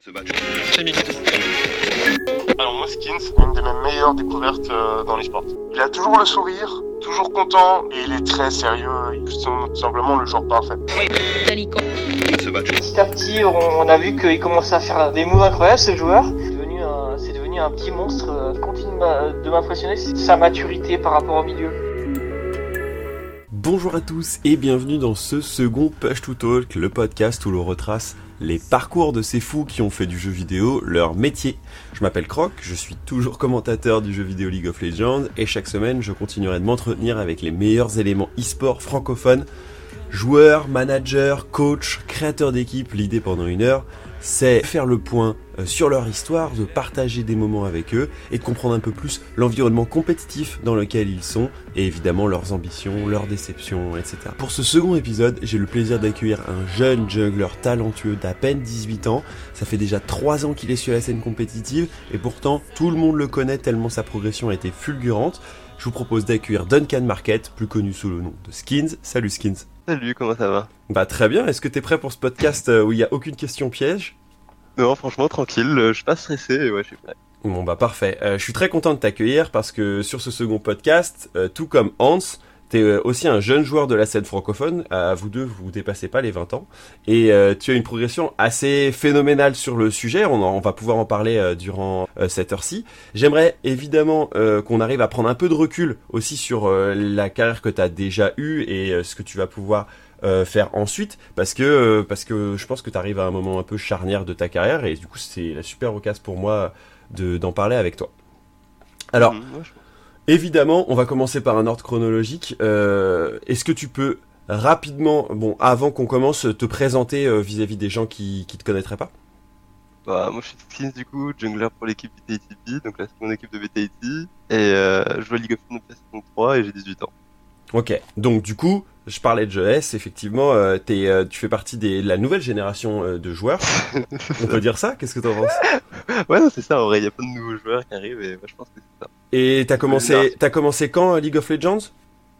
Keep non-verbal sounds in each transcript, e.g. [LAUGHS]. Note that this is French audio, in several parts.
ce match. Alors moi Skins, c'est une de mes meilleures découvertes euh, dans les sports. Il a toujours le sourire, toujours content et il est très sérieux. C'est tout simplement le joueur parfait. Petit à petit, on, a vu qu'il commençait à faire des moves incroyables, ce joueur. C'est devenu un, c'est devenu un petit monstre. euh, Il continue de m'impressionner, c'est sa maturité par rapport au milieu. Bonjour à tous et bienvenue dans ce second Push to Talk, le podcast où l'on retrace les parcours de ces fous qui ont fait du jeu vidéo leur métier. Je m'appelle Croc, je suis toujours commentateur du jeu vidéo League of Legends et chaque semaine je continuerai de m'entretenir avec les meilleurs éléments e-sport francophones, joueurs, managers, coachs, créateurs d'équipe. L'idée pendant une heure, c'est faire le point sur leur histoire, de partager des moments avec eux et de comprendre un peu plus l'environnement compétitif dans lequel ils sont et évidemment leurs ambitions, leurs déceptions, etc. Pour ce second épisode, j'ai le plaisir d'accueillir un jeune jungler talentueux d'à peine 18 ans. Ça fait déjà 3 ans qu'il est sur la scène compétitive et pourtant tout le monde le connaît tellement sa progression a été fulgurante. Je vous propose d'accueillir Duncan Market, plus connu sous le nom de Skins. Salut Skins. Salut, comment ça va? Bah très bien, est-ce que t'es prêt pour ce podcast euh, où il n'y a aucune question piège? Non, franchement, tranquille, euh, je suis pas stressé, ouais, je suis. Bon bah parfait. Euh, je suis très content de t'accueillir parce que sur ce second podcast, euh, tout comme Hans, t'es aussi un jeune joueur de la scène francophone. À vous deux, vous dépassez pas les 20 ans et tu as une progression assez phénoménale sur le sujet. On, on va pouvoir en parler durant cette heure-ci. J'aimerais évidemment qu'on arrive à prendre un peu de recul aussi sur la carrière que tu as déjà eue et ce que tu vas pouvoir euh, faire ensuite parce que euh, parce que je pense que tu arrives à un moment un peu charnière de ta carrière et du coup c'est la super occasion pour moi de d'en parler avec toi. Alors, je- évidemment, on va commencer par un ordre chronologique. Euh, Est-ce que tu peux rapidement, bon, avant qu'on commence, te présenter vis-à-vis des gens qui qui te connaîtraient pas? Bah, moi, je suis Skins, du coup, jungler pour l'équipe VTATP, donc là, c'est mon équipe de VTAT, et euh, je joue à League of Legends saison 3, et j'ai 18 ans. Ok. Donc du coup, je parlais de jeunesse. Effectivement, euh, euh, tu fais partie des, de la nouvelle génération euh, de joueurs. On peut dire ça? Qu'est-ce que t'en penses? Ouais, non, c'est ça, en vrai, il y a plein de nouveaux joueurs qui arrivent, et moi, je pense que c'est ça. Et t'as commencé, t'as commencé quand League of Legends?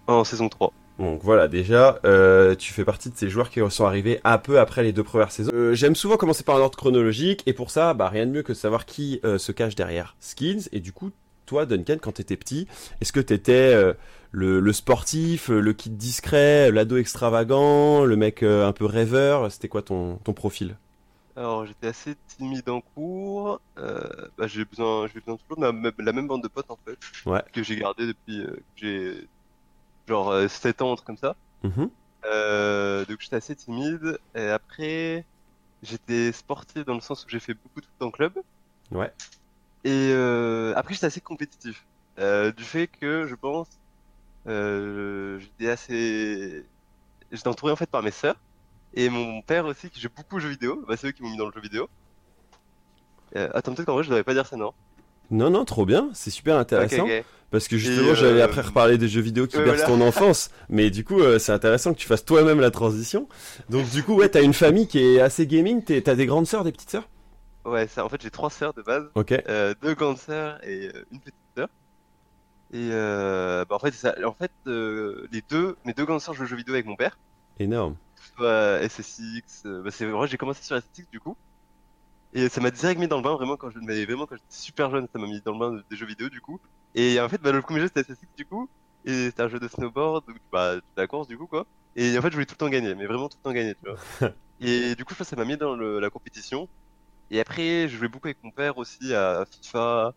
En saison 3. Donc voilà, déjà, euh, tu fais partie de ces joueurs qui sont arrivés un peu après les deux premières saisons. Euh, J'aime souvent commencer par un ordre chronologique, et pour ça, bah, rien de mieux que de savoir qui euh, se cache derrière Skins. Et du coup, toi, Duncan, quand t'étais petit, est-ce que t'étais euh, le, le sportif, euh, le kid discret, l'ado extravagant, le mec euh, un peu rêveur? C'était quoi ton, ton profil? Alors, j'étais assez timide en cours, euh, bah, j'ai besoin, j'ai besoin toujours de ma- la même bande de potes, en fait, Ouais. que j'ai gardé depuis euh, que j'ai, genre, euh, 7 ans, un truc comme ça. Mhm. Euh, donc j'étais assez timide. Et après, j'étais sportif dans le sens où j'ai fait beaucoup de foot en club. Ouais. Et euh, après, j'étais assez compétitif. Euh, du fait que, je pense, euh, j'étais assez... J'étais entouré en fait par mes sœurs. Et mon père aussi, qui joue beaucoup aux jeux vidéo. Bah, c'est eux qui m'ont mis dans le jeu vidéo. Attends, peut-être qu'en vrai, je devrais pas dire ça, non? Non, non, trop bien, c'est super intéressant. Parce que justement, j'allais après reparler des jeux vidéo qui ouais, bercent voilà. ton enfance. [LAUGHS] Mais du coup, euh, c'est intéressant que tu fasses toi-même la transition. Donc du coup, ouais, t'as une famille qui est assez gaming. T'as des grandes sœurs, des petites sœurs? Ouais, ça, en fait, j'ai trois sœurs de base. Ok. euh, deux grandes sœurs et euh, une petite sœur. Et euh, bah en fait, ça. En fait, les deux, mes deux grandes sœurs jouent aux jeux vidéo avec mon père. Énorme. Soit SSX. bah c'est vrai, j'ai commencé sur SSX du coup. Et ça m'a direct mis dans le bain vraiment quand je, mais vraiment quand j'étais super jeune, ça m'a mis dans le bain des jeux vidéo du coup. Et en fait, bah, le premier jeu c'était SSX du coup. Et c'était un jeu de snowboard, donc bah, de la course du coup quoi. Et en fait, je voulais tout le temps gagner, mais vraiment tout le temps gagner, tu vois. [LAUGHS] et du coup, je pense que ça m'a mis dans le- la compétition. Et après, je jouais beaucoup avec mon père aussi à FIFA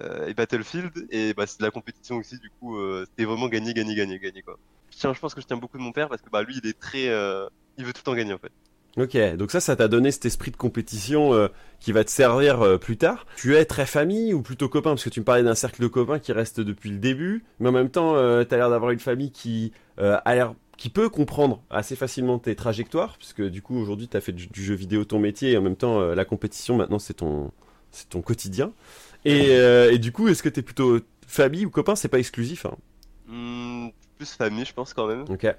euh, et Battlefield. Et bah, c'est de la compétition aussi, du coup, euh, c'était vraiment gagner, gagner, gagner, gagner, quoi. Je tiens, je pense que je tiens beaucoup de mon père parce que bah, lui, il est très. euh, il veut tout temps gagner, en fait. Ok. Donc ça, ça t'a donné cet esprit de compétition qui va te servir plus tard. Tu es très famille ou plutôt copain? Parce que tu me parlais d'un cercle de copains qui reste depuis le début, mais en même temps, euh, t'as l'air d'avoir une famille qui a l'air qui peut comprendre assez facilement tes trajectoires, puisque du coup aujourd'hui t'as fait du, du jeu vidéo ton métier et en même temps euh, la compétition maintenant c'est ton c'est ton quotidien. Et, [LAUGHS] euh, et du coup, est-ce que t'es plutôt famille ou copain? C'est pas exclusif. Hein. Hmm, plus famille, je pense, quand même. Ok. Euh,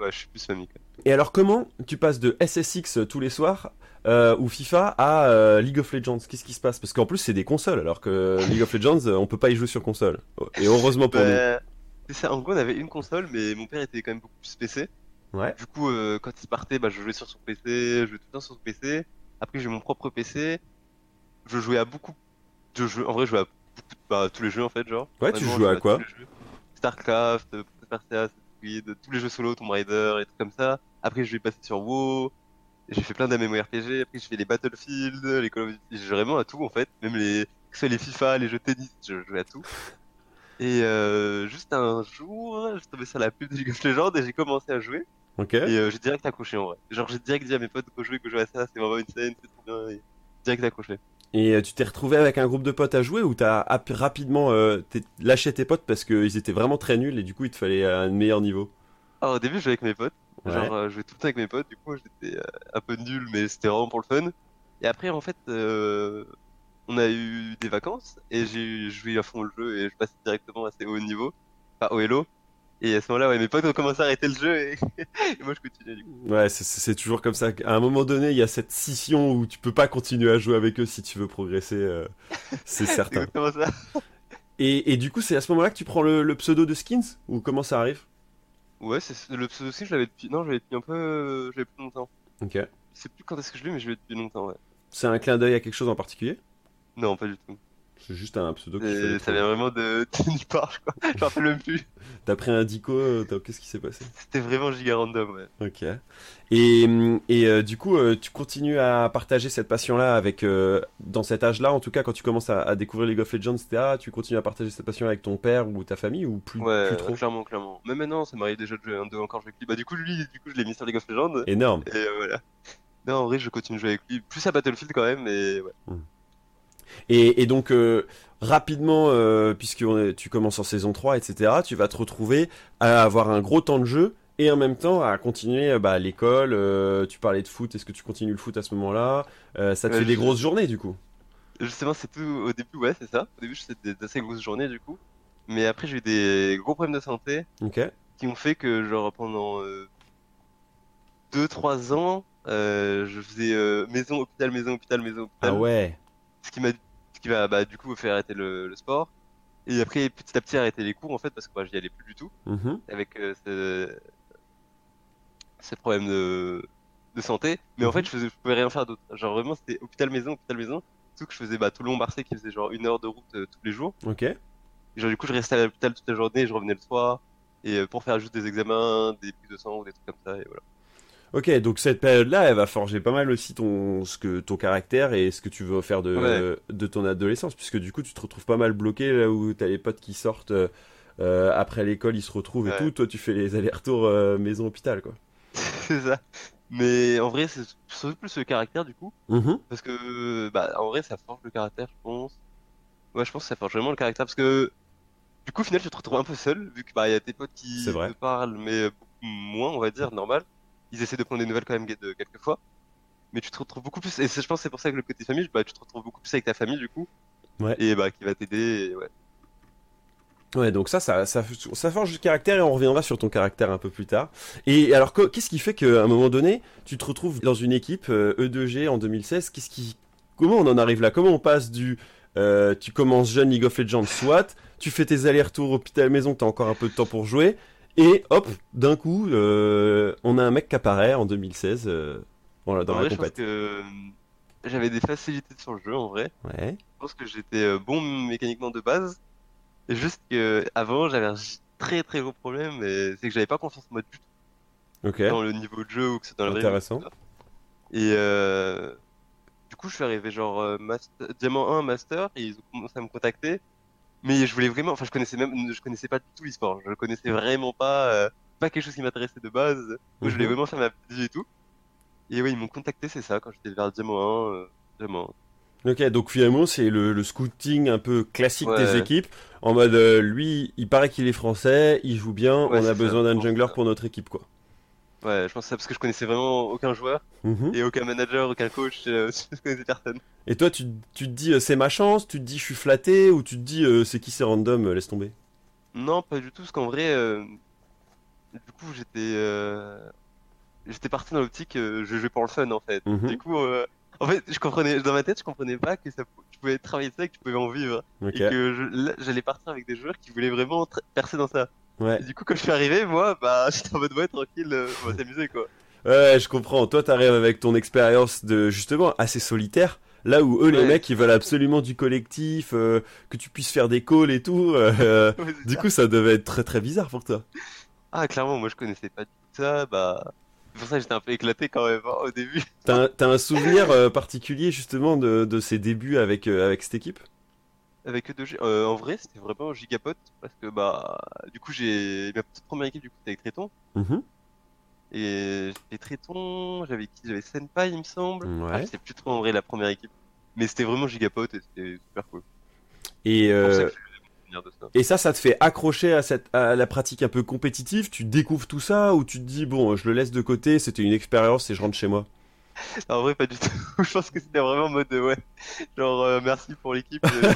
ouais, je suis plus famille. Et alors comment tu passes de SSX tous les soirs ou FIFA à League of Legends? Qu'est-ce qui se passe? Parce qu'en plus c'est des consoles, alors que League of Legends on peut pas y jouer sur console. Et heureusement pour nous. C'est ça, en gros, on avait une console, mais mon père était quand même beaucoup plus PC. Ouais. Du coup, euh, quand il partait, bah, je jouais sur son PC, je jouais tout le temps sur son PC. Après, j'ai mon propre PC. Je jouais à beaucoup de jeux. En vrai, je jouais à bah, tous les jeux en fait, genre. Ouais, tu jouais je à quoi. Starcraft, euh, Persia, Assassin's Creed, tous les jeux solo, Tomb Raider et trucs comme ça. Après, je vais passer sur WoW. J'ai fait plein d'MMORPG. Après, je fais les Battlefield, les Call of Duty. J'ai vraiment à tout en fait. Même les, que ce soit les FIFA, les jeux tennis, je jouais à tout. Et euh, juste un jour, je suis tombé sur la pub de League of Legends et j'ai commencé à jouer. Et euh, j'ai direct accroché en vrai. Genre j'ai direct dit à mes potes que jouer, que jouer à ça, c'est vraiment une scène, c'est trop bien. Et direct accroché. Et euh, tu t'es retrouvé avec un groupe de potes à jouer ou t'as ap- rapidement euh, lâché tes potes parce qu'ils étaient vraiment très nuls et du coup il te fallait un meilleur niveau? Alors au début je jouais avec mes potes. Ouais. Genre euh, je jouais tout le temps avec mes potes, du coup j'étais euh, un peu nul mais c'était vraiment pour le fun. Et après en fait euh, on a eu des vacances et j'ai joué à fond le jeu et je passais directement à assez haut niveau. Enfin au hello. Et à ce moment-là ouais mes potes ont commencé à arrêter le jeu et, [LAUGHS] et moi je continuais du coup. Ouais, c'est- toujours comme ça. À un moment donné, il y a cette scission où tu peux pas continuer à jouer avec eux si tu veux progresser. euh, c'est [LAUGHS] certain. exactement ça. Et, et du coup, c'est à ce moment-là que tu prends le, le pseudo de Skins Ou comment ça arrive? Ouais c'est le pseudo aussi je l'avais depuis. Non je l'avais depuis un peu. Je l'avais plus longtemps. Ok. Je sais plus quand est-ce que je l'ai mais je l'ai depuis longtemps ouais. C'est un clin d'œil à quelque chose en particulier? Non pas du tout. C'est juste un pseudo que tu Et fallait ça vient vraiment de, nulle part, crois. Je me rappelle même plus. T'as pris un dico, euh, qu'est-ce qui s'est passé C'était vraiment giga random, ouais. Ok. Et, et euh, du coup, euh, tu continues à partager cette passion-là avec, euh, dans cet âge-là, en tout cas, quand tu commences à, à découvrir League of Legends, etc., tu continues à partager cette passion avec ton père ou ta famille ou plus, Ouais, plus trop clairement, clairement. Même maintenant, ça m'arrive déjà de jouer un deux encore jouer avec lui. Bah, du coup, lui, du coup, je l'ai mis sur League of Legends. Énorme. Et euh, voilà. Non, en vrai, je continue de jouer avec lui. Plus à Battlefield quand même, mais ouais. Et, et donc, euh, rapidement, euh, puisque tu commences en saison 3, etc., tu vas te retrouver à avoir un gros temps de jeu et en même temps à continuer euh, bah, à l'école. euh, tu parlais de foot, est-ce que tu continues le foot à ce moment-là? Ça te fait des grosses journées, du coup. Justement, c'est tout au début, ouais, c'est ça. Au début, c'était des assez grosses journées, du coup. Mais après, j'ai eu des gros problèmes de santé Ok. qui ont fait que, genre, pendant 2-3 ans, je faisais maison, hôpital, maison, hôpital, maison, hôpital. Ah ouais. Ce qui m'a ce qui va bah du coup faire arrêter le, le sport. Et après petit à petit arrêter les cours en fait parce que bah, j'y allais plus du tout. Mhm. avec euh, ce- ces problèmes de de santé. Mais en fait je faisais je pouvais rien faire d'autre. Genre vraiment c'était hôpital maison hôpital maison. Surtout que je faisais bah Toulon Marseille qui faisait genre une heure de route euh, tous les jours. Ok. et genre du coup je restais à l'hôpital toute la journée je revenais le soir. Et euh, pour faire juste des examens des prises de sang ou des trucs comme ça et voilà Ok, donc cette période-là, elle va forger pas mal aussi ton, ce que, ton caractère et ce que tu veux faire de, Ouais. de ton adolescence, puisque du coup tu te retrouves pas mal bloqué là où t'as les potes qui sortent euh, euh, après l'école, ils se retrouvent et Ouais. tout. Toi, tu fais les allers-retours euh, maison-hôpital, quoi. [LAUGHS] c'est ça mais en vrai c'est surtout plus le caractère du coup Mhm. Parce que, bah, en vrai, ça forge le caractère, je pense. Ouais, je pense que ça forge vraiment le caractère parce que, du coup, au final, tu te retrouves un peu seul, vu que, bah, il y a tes potes qui te parlent, mais beaucoup moins, on va dire, normal. Ils essaient de prendre des nouvelles quand même de quelques fois. Mais tu te retrouves beaucoup plus, et je pense c'est pour ça que le côté famille, bah, tu te retrouves beaucoup plus avec ta famille, du coup. Ouais. Et, bah, qui va t'aider, et ouais. Ouais, donc ça, ça, ça, ça forge le caractère et on reviendra sur ton caractère un peu plus tard. Et alors, qu'est-ce qui fait qu'à un moment donné, tu te retrouves dans une équipe euh, E2G en 2016 Qu'est-ce qui, comment on en arrive là? Comment on passe du, euh, tu commences jeune League of Legends, soit, tu fais tes allers-retours hôpital maison, t'as encore un peu de temps pour jouer, et hop, d'un coup, euh, on a un mec qui apparaît en 2016, euh, voilà, dans en la vrai, je pense compète. que euh, j'avais des facilités sur le jeu, en vrai. Ouais. Je pense que j'étais euh, bon mécaniquement de base. Juste que, avant, j'avais un très très gros problème, et c'est que j'avais pas confiance en moi du tout. Ok. dans le niveau de jeu ou que c'est dans la Intéressant. Et euh, du coup, je suis arrivé genre euh, master, diamant 1, master, et ils ont commencé à me contacter. Mais je voulais vraiment, enfin, je connaissais même, je connaissais pas du tout l'e-sport. Je connaissais vraiment pas, euh, pas quelque chose qui m'intéressait de base. Moi, je voulais Mhm. vraiment faire ma vie et tout. Et ouais, ils m'ont contacté, c'est ça, quand j'étais vers diamant 1, euh, diamant 1. Ok, donc finalement c'est le, le scouting un peu classique Ouais. des équipes, en mode euh, lui, il paraît qu'il est français, il joue bien, Ouais, on a besoin d'un jungler pour notre équipe quoi. Ouais, je pense que ça parce que je connaissais vraiment aucun joueur Mhm. et aucun manager, aucun coach, euh, [LAUGHS] je connaissais personne. Et toi, tu, tu te dis euh, c'est ma chance, tu te dis je suis flatté, ou tu te dis euh, c'est qui c'est random, euh, laisse tomber. Non, pas du tout, parce qu'en vrai, du coup, j'étais, j'étais parti dans l'optique, je jouais pour le fun, en fait. Mhm. Du coup, en fait, je comprenais, dans ma tête, je comprenais pas que ça, tu pouvais travailler ça et que tu pouvais en vivre. Et que j'allais partir avec des joueurs qui voulaient vraiment percer dans ça. Ouais. Et du coup, quand je suis arrivé, moi, bah, [LAUGHS] j'étais en mode, ouais, tranquille, euh, on va s'amuser, quoi. Ouais, je comprends. Toi, t'arrives avec ton expérience de justement assez solitaire. Là où eux, les mecs, ils veulent absolument du collectif, euh, que tu puisses faire des calls et tout. euh, [LAUGHS] Ouais, du ça. coup, ça devait être très très bizarre pour toi. Ah, clairement, moi je connaissais pas tout ça, bah. C'est pour ça que j'étais un peu éclaté quand même hein, au début. T'as un, un souvenir particulier justement de, de ces débuts avec avec cette équipe? Avec eux deux, euh, en vrai, c'était vraiment gigapote parce que bah, du coup, j'ai ma petite première équipe du coup c'était avec Tréton Mhm. et j'avais Tréton, j'avais qui, j'avais Senpai il me semble. Ouais. Ah, sais plus trop en vrai la première équipe, mais c'était vraiment gigapote et c'était super cool. Et euh, et ça, ça te fait accrocher à cette à la pratique un peu compétitive? Tu découvres tout ça ou tu te dis bon, je le laisse de côté. C'était une expérience et je rentre chez moi? [LAUGHS] En vrai, pas du tout. [LAUGHS] je pense que c'était vraiment en mode euh, ouais, genre euh, merci pour l'équipe. euh,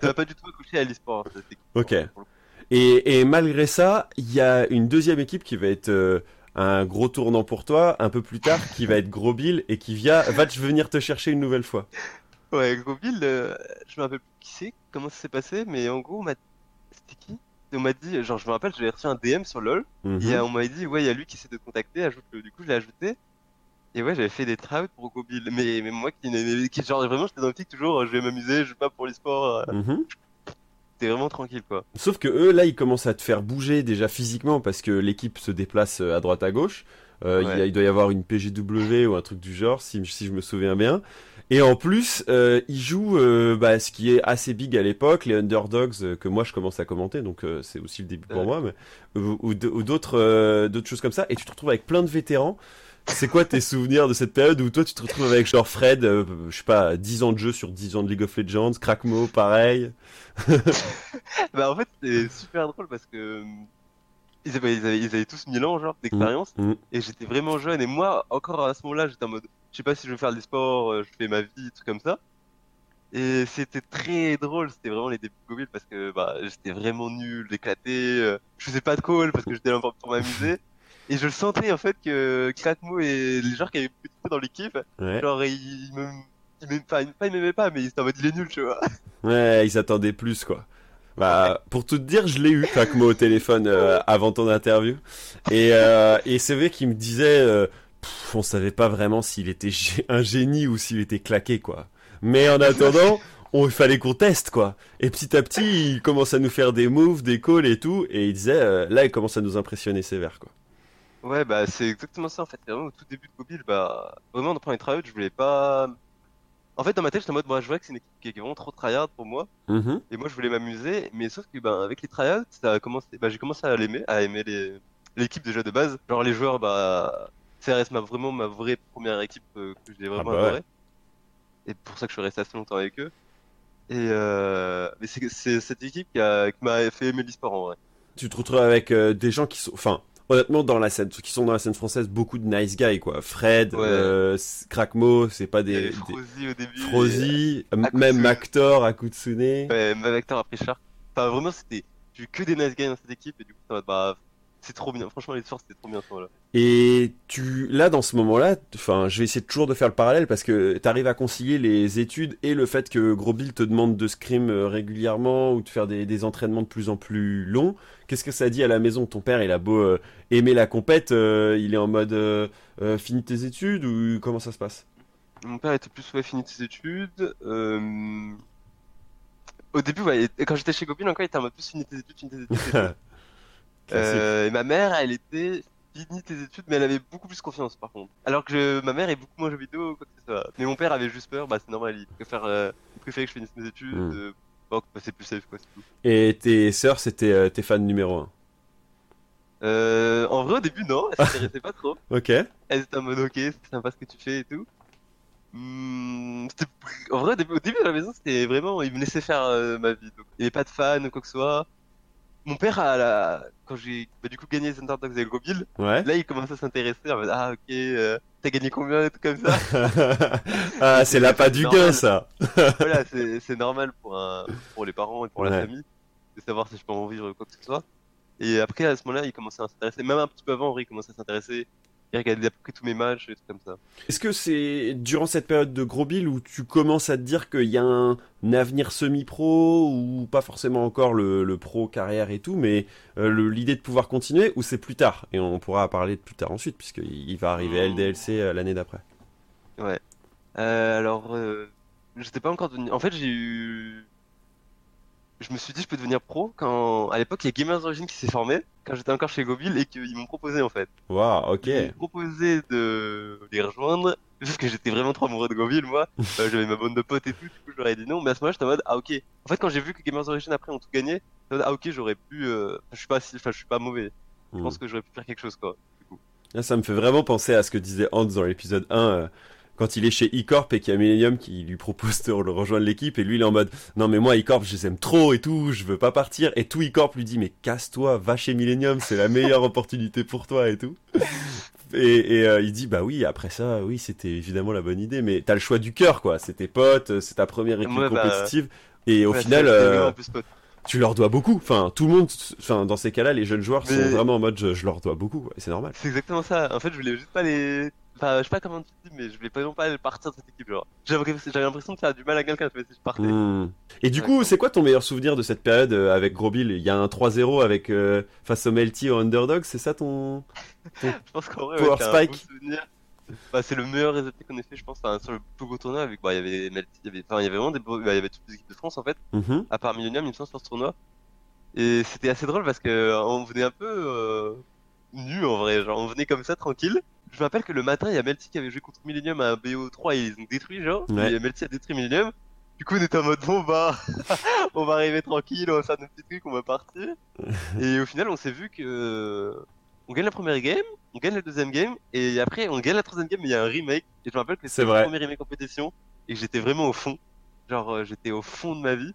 ça m'a pas du tout accroché à l'e-sport. hein, Ok. le. Et, et malgré ça, il y a une deuxième équipe qui va être euh, un gros tournant pour toi un peu plus tard, qui va être Gros Bill et qui vient, va venir te chercher une nouvelle fois. Ouais, Groville, euh, je me rappelle plus qui c'est, comment ça s'est passé, mais en gros, on m'a... c'était qui? On m'a dit, genre, je me rappelle, j'avais reçu un DM sur LoL, Mhm. et on m'avait dit, ouais, il y a lui qui essaie de te contacter, ajoute-le. Du coup, je l'ai ajouté, et ouais, j'avais fait des tryouts pour Groville, mais, mais moi qui, qui genre, vraiment, j'étais dans l'optique toujours, euh, je vais m'amuser, je vais pas pour l'e-sport, euh, Mhm. c'était vraiment tranquille, quoi. Sauf que eux, là, ils commencent à te faire bouger déjà physiquement parce que l'équipe se déplace euh, à droite à gauche. Euh, il, a- doit y avoir une PGW ou un truc du genre, si, si je me souviens bien. Et en plus, euh, ils jouent euh, bah, ce qui est assez big à l'époque, les underdogs que moi je commence à commenter, donc euh, c'est aussi le début pour moi, mais, ou, ou d'autres euh, d'autres choses comme ça. Et tu te retrouves avec plein de vétérans. C'est quoi tes souvenirs de cette période où toi tu te retrouves avec genre Fred, euh, je sais pas, 10 ans de jeu sur 10 ans de League of Legends, Crackmo, pareil. [LAUGHS] Bah, en fait, c'était super drôle parce que, euh, ils avaient, ils avaient, ils avaient tous 1000 ans, genre, d'expérience, Mhm. et j'étais vraiment jeune, et moi, encore à ce moment-là, j'étais en mode, je sais pas si je veux faire des sports, euh, je fais ma vie, trucs comme ça. Et c'était très drôle, c'était vraiment les débuts de Gobile parce que bah, j'étais vraiment nul, éclaté, je faisais pas de call parce que j'étais là pour m'amuser. [LAUGHS] Et je le sentais en fait que Crackmo et les joueurs qui avaient plus de dans l'équipe, Ouais. genre ils, me, ils m'aimaient pas, pas ils m'aimaient pas, mais ils étaient en mode il est nul, tu vois. Ouais, ils attendaient plus, quoi. Bah, pour tout te dire, je l'ai eu, Crackmo, au téléphone euh, avant ton interview. Et, euh, et c'est vrai qu'il me disait, euh, pff, on savait pas vraiment s'il était un génie ou s'il était claqué, quoi. Mais en attendant, [LAUGHS] on, il fallait qu'on teste, quoi. Et petit à petit, il commence à nous faire des moves, des calls et tout. Et il disait, euh, là, il commence à nous impressionner sévère, quoi. Ouais, bah c'est exactement ça en fait. Vraiment au tout début de Mobile, bah vraiment dans premier tryhard, je voulais pas. En fait, dans ma tête, j'étais en mode, moi, je vois que c'est une équipe qui est vraiment trop tryhard pour moi, Mhm. et moi, je voulais m'amuser, mais sauf que, bah, avec les tryhards, ça a commencé, bah, j'ai commencé à l'aimer, à aimer les l'équipe déjà de base. Genre les joueurs, bah, ça reste ma vraiment ma vraie première équipe euh, que j'ai vraiment Ah bah ouais. adoré, et pour ça que je suis resté assez longtemps avec eux. Et euh... mais c'est c'est cette équipe qui a qui m'a fait aimer l'e-sport en vrai. Tu te retrouves avec euh, des gens qui sont, enfin, honnêtement, dans la scène, qui sont dans la scène française, beaucoup de nice guys, quoi. Fred, Ouais. euh, Crackmo, c'est pas des, des- Frozy au début. Frozy, Akutsune. même Actor, Akutsune. Ouais, même acteur après Shark. Enfin, vraiment, c'était. J'ai eu que des nice guys dans cette équipe et du coup, ça va, bah, c'est trop bien. Franchement, les sources, c'était trop bien ce moment-là. Et tu, là, dans ce moment-là, enfin, je vais essayer toujours de faire le parallèle parce que t'arrives à concilier les études et le fait que Gros Bill te demande de scrim euh, régulièrement ou de faire des, des entraînements de plus en plus longs. Qu'est-ce que ça dit à la maison Ton père, il a beau euh, aimer la compète, euh, il est en mode euh, finis tes études ou comment ça se passe? Mon père était plus, ouais, fini ses études. Au début, ouais, quand j'étais chez Gobin, encore, il était en mode plus fini tes études, fini tes études. [LAUGHS] euh, et ma mère, elle était fini tes études, mais elle avait beaucoup plus confiance, par contre. Alors que je- ma mère est beaucoup moins jeux vidéo, quoi que ce soit. Mais mon père avait juste peur, bah, c'est normal, il préfère, euh, il préférait que je finisse mes études. Mm. euh, bon, bah, c'est plus safe, quoi, c'est tout. Et tes sœurs, c'était euh, tes fans numéro un? Euh, en vrai, au début, non, elle [LAUGHS] s'intéressait pas trop. Ok. Elle était en mode ok, c'est sympa ce que tu fais et tout. Hmm, en vrai, au début, au début de la maison, c'était vraiment, il me laissait faire euh, ma vie. Donc, il n'y avait pas de fan ou quoi que ce soit. Mon père, à la... quand j'ai bah, du coup gagné les Underdogs avec Gobil, Ouais. là il commençait à s'intéresser en mode ah ok, euh, t'as gagné combien et tout comme ça? [LAUGHS] ah, c'est l'appât du gain, ça. [LAUGHS] voilà, c'est c'est normal pour, un... pour les parents et pour Ouais. la famille de savoir si je peux en vivre ou quoi que ce soit. Et après, à ce moment-là, il commençait à s'intéresser, même un petit peu avant, il commençait à s'intéresser. Il regardait à peu près tous mes matchs, et tout comme ça. Est-ce que c'est durant cette période de gros bill où tu commences à te dire qu'il y a un avenir semi-pro ou pas forcément encore le, le pro carrière et tout, mais euh, l'idée de pouvoir continuer ou c'est plus tard? Et on pourra parler plus tard ensuite puisqu'il il va arriver LDLC euh, l'année d'après. Ouais. Euh, alors, euh, j'étais pas encore devenu. En fait, j'ai eu. Je me suis dit, je peux devenir pro quand, à l'époque, il y a Gamers Origin qui s'est formé, quand j'étais encore chez Gobil, et qu'ils m'ont proposé, en fait. Waouh, ok. Ils m'ont proposé de les rejoindre, parce que j'étais vraiment trop amoureux de Gobil, moi. [LAUGHS] Euh, J'avais ma bande de potes et tout, du coup, ai dit non, mais à ce moment-là, j'étais en mode, ah, ok. En fait, quand j'ai vu que Gamers Origin après ont tout gagné, j'étais en mode, ah, ok, j'aurais pu, euh... je suis pas si, enfin, je suis pas mauvais. Je Hmm. pense que j'aurais pu faire quelque chose, quoi. Ça me fait vraiment penser à ce que disait Hans dans l'épisode 1, euh, quand il est chez E-Corp et qu'il y a Millennium qui lui propose de rejoindre l'équipe, et lui il est en mode non mais moi E-Corp je les aime trop et tout, je veux pas partir, et tout E-Corp lui dit mais casse-toi, va chez Millennium, c'est la meilleure [LAUGHS] opportunité pour toi et tout. Et, et, euh, il dit bah oui après ça oui c'était évidemment la bonne idée mais t'as le choix du cœur quoi c'est tes potes euh, c'est ta première équipe Ouais, bah, compétitive et au Ouais, final euh, tu leur dois beaucoup enfin tout le monde enfin dans ces cas-là les jeunes joueurs sont vraiment en mode je, je leur dois beaucoup et c'est normal C'est exactement ça. En fait, je voulais juste pas les. Enfin, je sais pas comment tu dis, mais je voulais pas non pas partir de cette équipe. Genre, j'avais l'impression de faire du mal à quelqu'un si je partais. Hmm. Et du Ouais, coup, c'est quoi ton meilleur souvenir de cette période euh, avec Gros Bill Il y a un 3-0 avec euh, face au Melty au Underdog, c'est ça ton [LAUGHS] Je pense qu'en vrai, Power ouais, Spike? Bah, c'est le meilleur résultat qu'on ait fait, je pense, enfin, sur le plus gros tournoi avec, bah, il y avait Melty, il y avait, enfin, il y avait vraiment des beaux, bah, il y avait toutes les équipes de France, en fait, Mhm. à part Millennium, il me semble, sur ce tournoi. Et c'était assez drôle parce que, euh, on venait un peu, euh, nu, en vrai, genre, on venait comme ça, tranquille. Je me rappelle que le matin, il y a Melty qui avait joué contre Millennium à un BO3 et ils ont détruit, genre. Ouais. Et Melty a détruit Millennium. Du coup, on était en mode, bon, bah, [LAUGHS] on va arriver tranquille, on va faire nos petits trucs, on va partir. [LAUGHS] et au final, on s'est vu que, on gagne la première game, on gagne la deuxième game, et après, on gagne la troisième game, mais il y a un remake. Et je me rappelle que c'était le premier remake compétition, et j'étais vraiment au fond. Genre, euh, j'étais au fond de ma vie.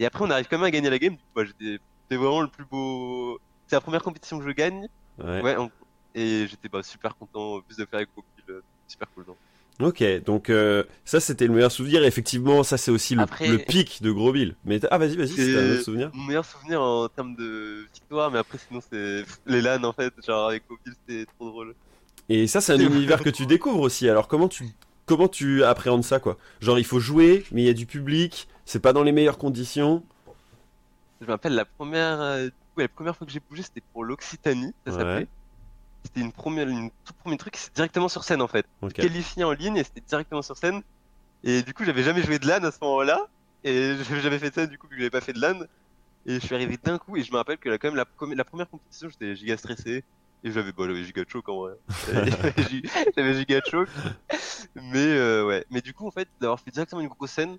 Et après, on arrive quand même à gagner la game, du coup, bah, j'étais, vraiment le plus beau, c'est la première compétition que je gagne. Ouais. Ouais, on- et j'étais bah, super content, en plus de faire avec Popil, euh, super cool. non. Ok, donc euh, ça c'était le meilleur souvenir. Effectivement, ça c'est aussi le, Après- le pic de Gros Bill. Mais ah vas-y, vas-y, c'est un autre souvenir. Mon meilleur souvenir en termes de victoire, mais après sinon c'est [LAUGHS] les LAN en fait, genre avec Popil c'était trop drôle. Et ça c'est un univers [LAUGHS] que tu découvres aussi. Alors comment tu comment tu appréhendes ça quoi? Genre il faut jouer, mais il y a du public, c'est pas dans les meilleures conditions. Je me rappelle la première, euh, la première fois que j'ai bougé c'était pour l'Occitanie, ça Ouais. C'était une première, une tout premier truc, c'est directement sur scène en fait. Ok. Qualifié en ligne et c'était directement sur scène. Et du coup j'avais jamais joué de LAN à ce moment-là. Et [LAUGHS] j'avais jamais fait de scène du coup vu que j'avais pas fait de LAN. Et je suis arrivé d'un coup et je me rappelle que là, quand même la, première compétition j'étais giga stressé. Et j'avais, bah, j'avais giga choc en vrai. [LAUGHS] J'avais giga choc. Mais euh, ouais. Mais du coup en fait d'avoir fait directement une grosse scène.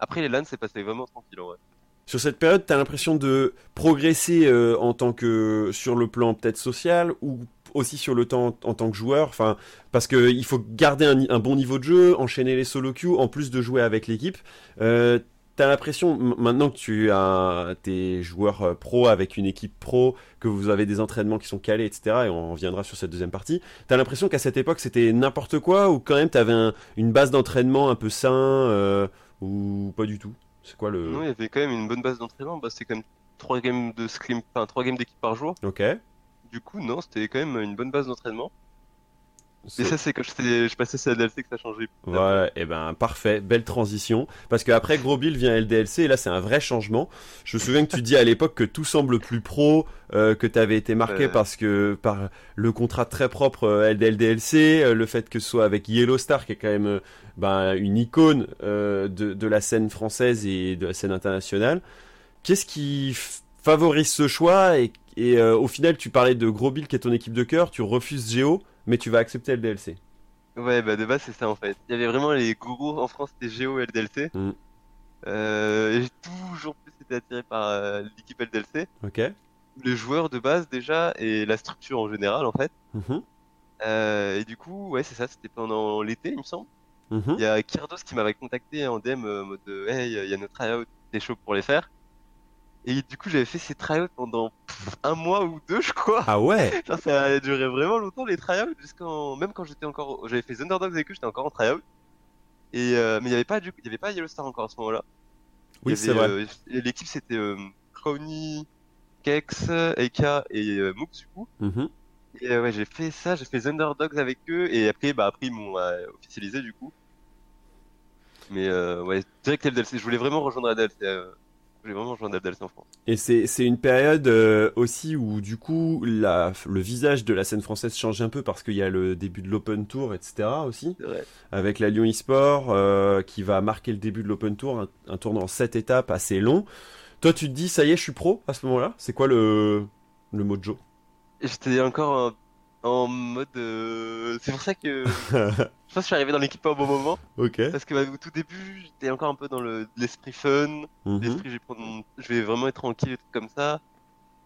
Après les LAN c'est passé vraiment tranquille en vrai. Sur cette période, t'as l'impression de progresser euh, en tant que sur le plan peut-être social ou aussi sur le temps en tant que joueur. Enfin, parce que il faut garder un, un bon niveau de jeu, enchaîner les solo queues en plus de jouer avec l'équipe. Euh, T'as l'impression, maintenant que tu as tes joueurs euh, pro avec une équipe pro, que vous avez des entraînements qui sont calés, etc., et on reviendra sur cette deuxième partie, t'as l'impression qu'à cette époque c'était n'importe quoi, ou quand même t'avais un, une base d'entraînement un peu sain, euh, ou pas du tout? C'est quoi le... Non, il y avait quand même une bonne base d'entraînement. Bah, c'était quand même trois games de scrim, enfin trois games d'équipe par jour. Ok. Du coup, non, c'était quand même une bonne base d'entraînement. Et ça, c'est quand je passais à LDLC que ça a changé. Voilà, et ben parfait, belle transition. Parce qu'après Gros Bill vient LDLC et là c'est un vrai changement. Je me souviens que tu dis à l'époque que tout semble plus pro, euh, que tu avais été marqué Ouais. parce que par le contrat très propre euh, LDLC, euh, le fait que ce soit avec Yellow Star qui est quand même euh, ben, une icône euh, de, de la scène française et de la scène internationale. Qu'est-ce qui favorise ce choix et, et euh, au final tu parlais de Gros Bill qui est ton équipe de cœur, tu refuses Géo mais tu vas accepter LDLC. Ouais, bah de base, c'est ça en fait. Il y avait vraiment les gourous en France, c'était Géo et LDLC. Mm. Euh, j'ai toujours plus été attiré par euh, l'équipe LDLC. Ok Les joueurs de base déjà et la structure en général en fait. Mhm. Euh, et du coup, ouais, c'est ça, c'était pendant l'été, il me semble. Mhm. Il y a Kirdos qui m'avait contacté en DM en mode Hey, il y a nos tryouts, t'es chaud pour les faire. Et du coup, j'avais fait ces tryouts pendant un mois ou deux, je crois. Ah ouais [LAUGHS] Genre, ça a duré vraiment longtemps les tryouts, jusqu'en même quand j'étais encore, j'avais fait The Underdogs avec eux, j'étais encore en tryout. Et euh, mais il y avait pas du, il y avait pas Yellow Star encore à ce moment-là. Oui, c'est vrai. euh, L'équipe c'était euh, Crowny, Kex, Eka et euh, Mooks du coup. Et euh, ouais, j'ai fait ça, j'ai fait Underdogs avec eux, et après, bah, après ils m'ont euh, officialisé du coup. Mais euh, ouais, direct LDLC, je voulais vraiment rejoindre la DLC. Euh, voulais vraiment rejoindre en France. Et c'est une période euh, aussi où du coup la, le visage de la scène française change un peu parce qu'il y a le début de l'Open Tour, etc. aussi, avec la Lyon eSport euh, qui va marquer le début de l'Open Tour, un, un tournoi en 7 étapes assez long. Toi tu te dis ça y est je suis pro à ce moment-là? C'est quoi le, le mojo? J'étais encore en, en mode. euh, C'est pour ça que [LAUGHS] je pense que je suis arrivé dans l'équipe au bon moment. Ok. Parce que bah, au tout début, j'étais encore un peu dans le l'esprit fun, Mhm. l'esprit je vais prendre mon- je vais vraiment être tranquille et tout comme ça.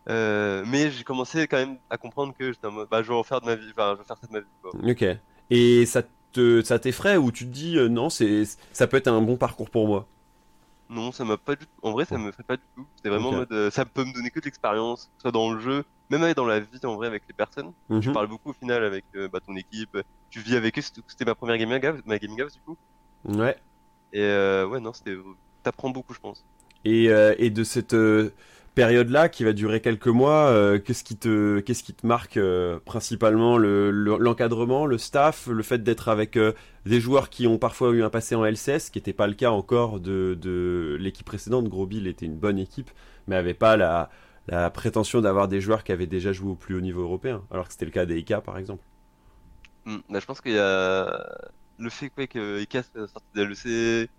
Euh, mais j'ai commencé quand même à comprendre que j'étais en mode, bah je vais en faire de ma vie, enfin je vais faire ça de ma vie quoi. Ok. Et ça te ça t'effraie ou tu te dis euh, non c'est ça peut être un bon parcours pour moi? Non, ça m'a pas du en vrai ça me fait pas du tout. C'était vraiment Ok. en mode, euh, ça peut me donner que de l'expérience, que ce soit dans le jeu, même dans la vie en vrai avec les personnes. Tu Mhm. parles beaucoup au final avec euh, bah, ton équipe, tu vis avec eux, c'était ma première gaming house, ma gaming house du coup. Ouais. Et euh, ouais non, c'était, t'apprends beaucoup je pense. Et, euh, et de cette période-là qui va durer quelques mois, qu'est-ce qui te qu'est-ce qui te marque principalement le le- l'encadrement, le staff, le fait d'être avec des joueurs qui ont parfois eu un passé en LCS, ce qui n'était pas le cas encore de de l'équipe précédente? Gros Bill était une bonne équipe, mais avait pas la la prétention d'avoir des joueurs qui avaient déjà joué au plus haut niveau européen, alors que c'était le cas des IK par exemple. Hmm, bah, je pense qu'il y a le fait quoi, que Ika soit sorti de LEC,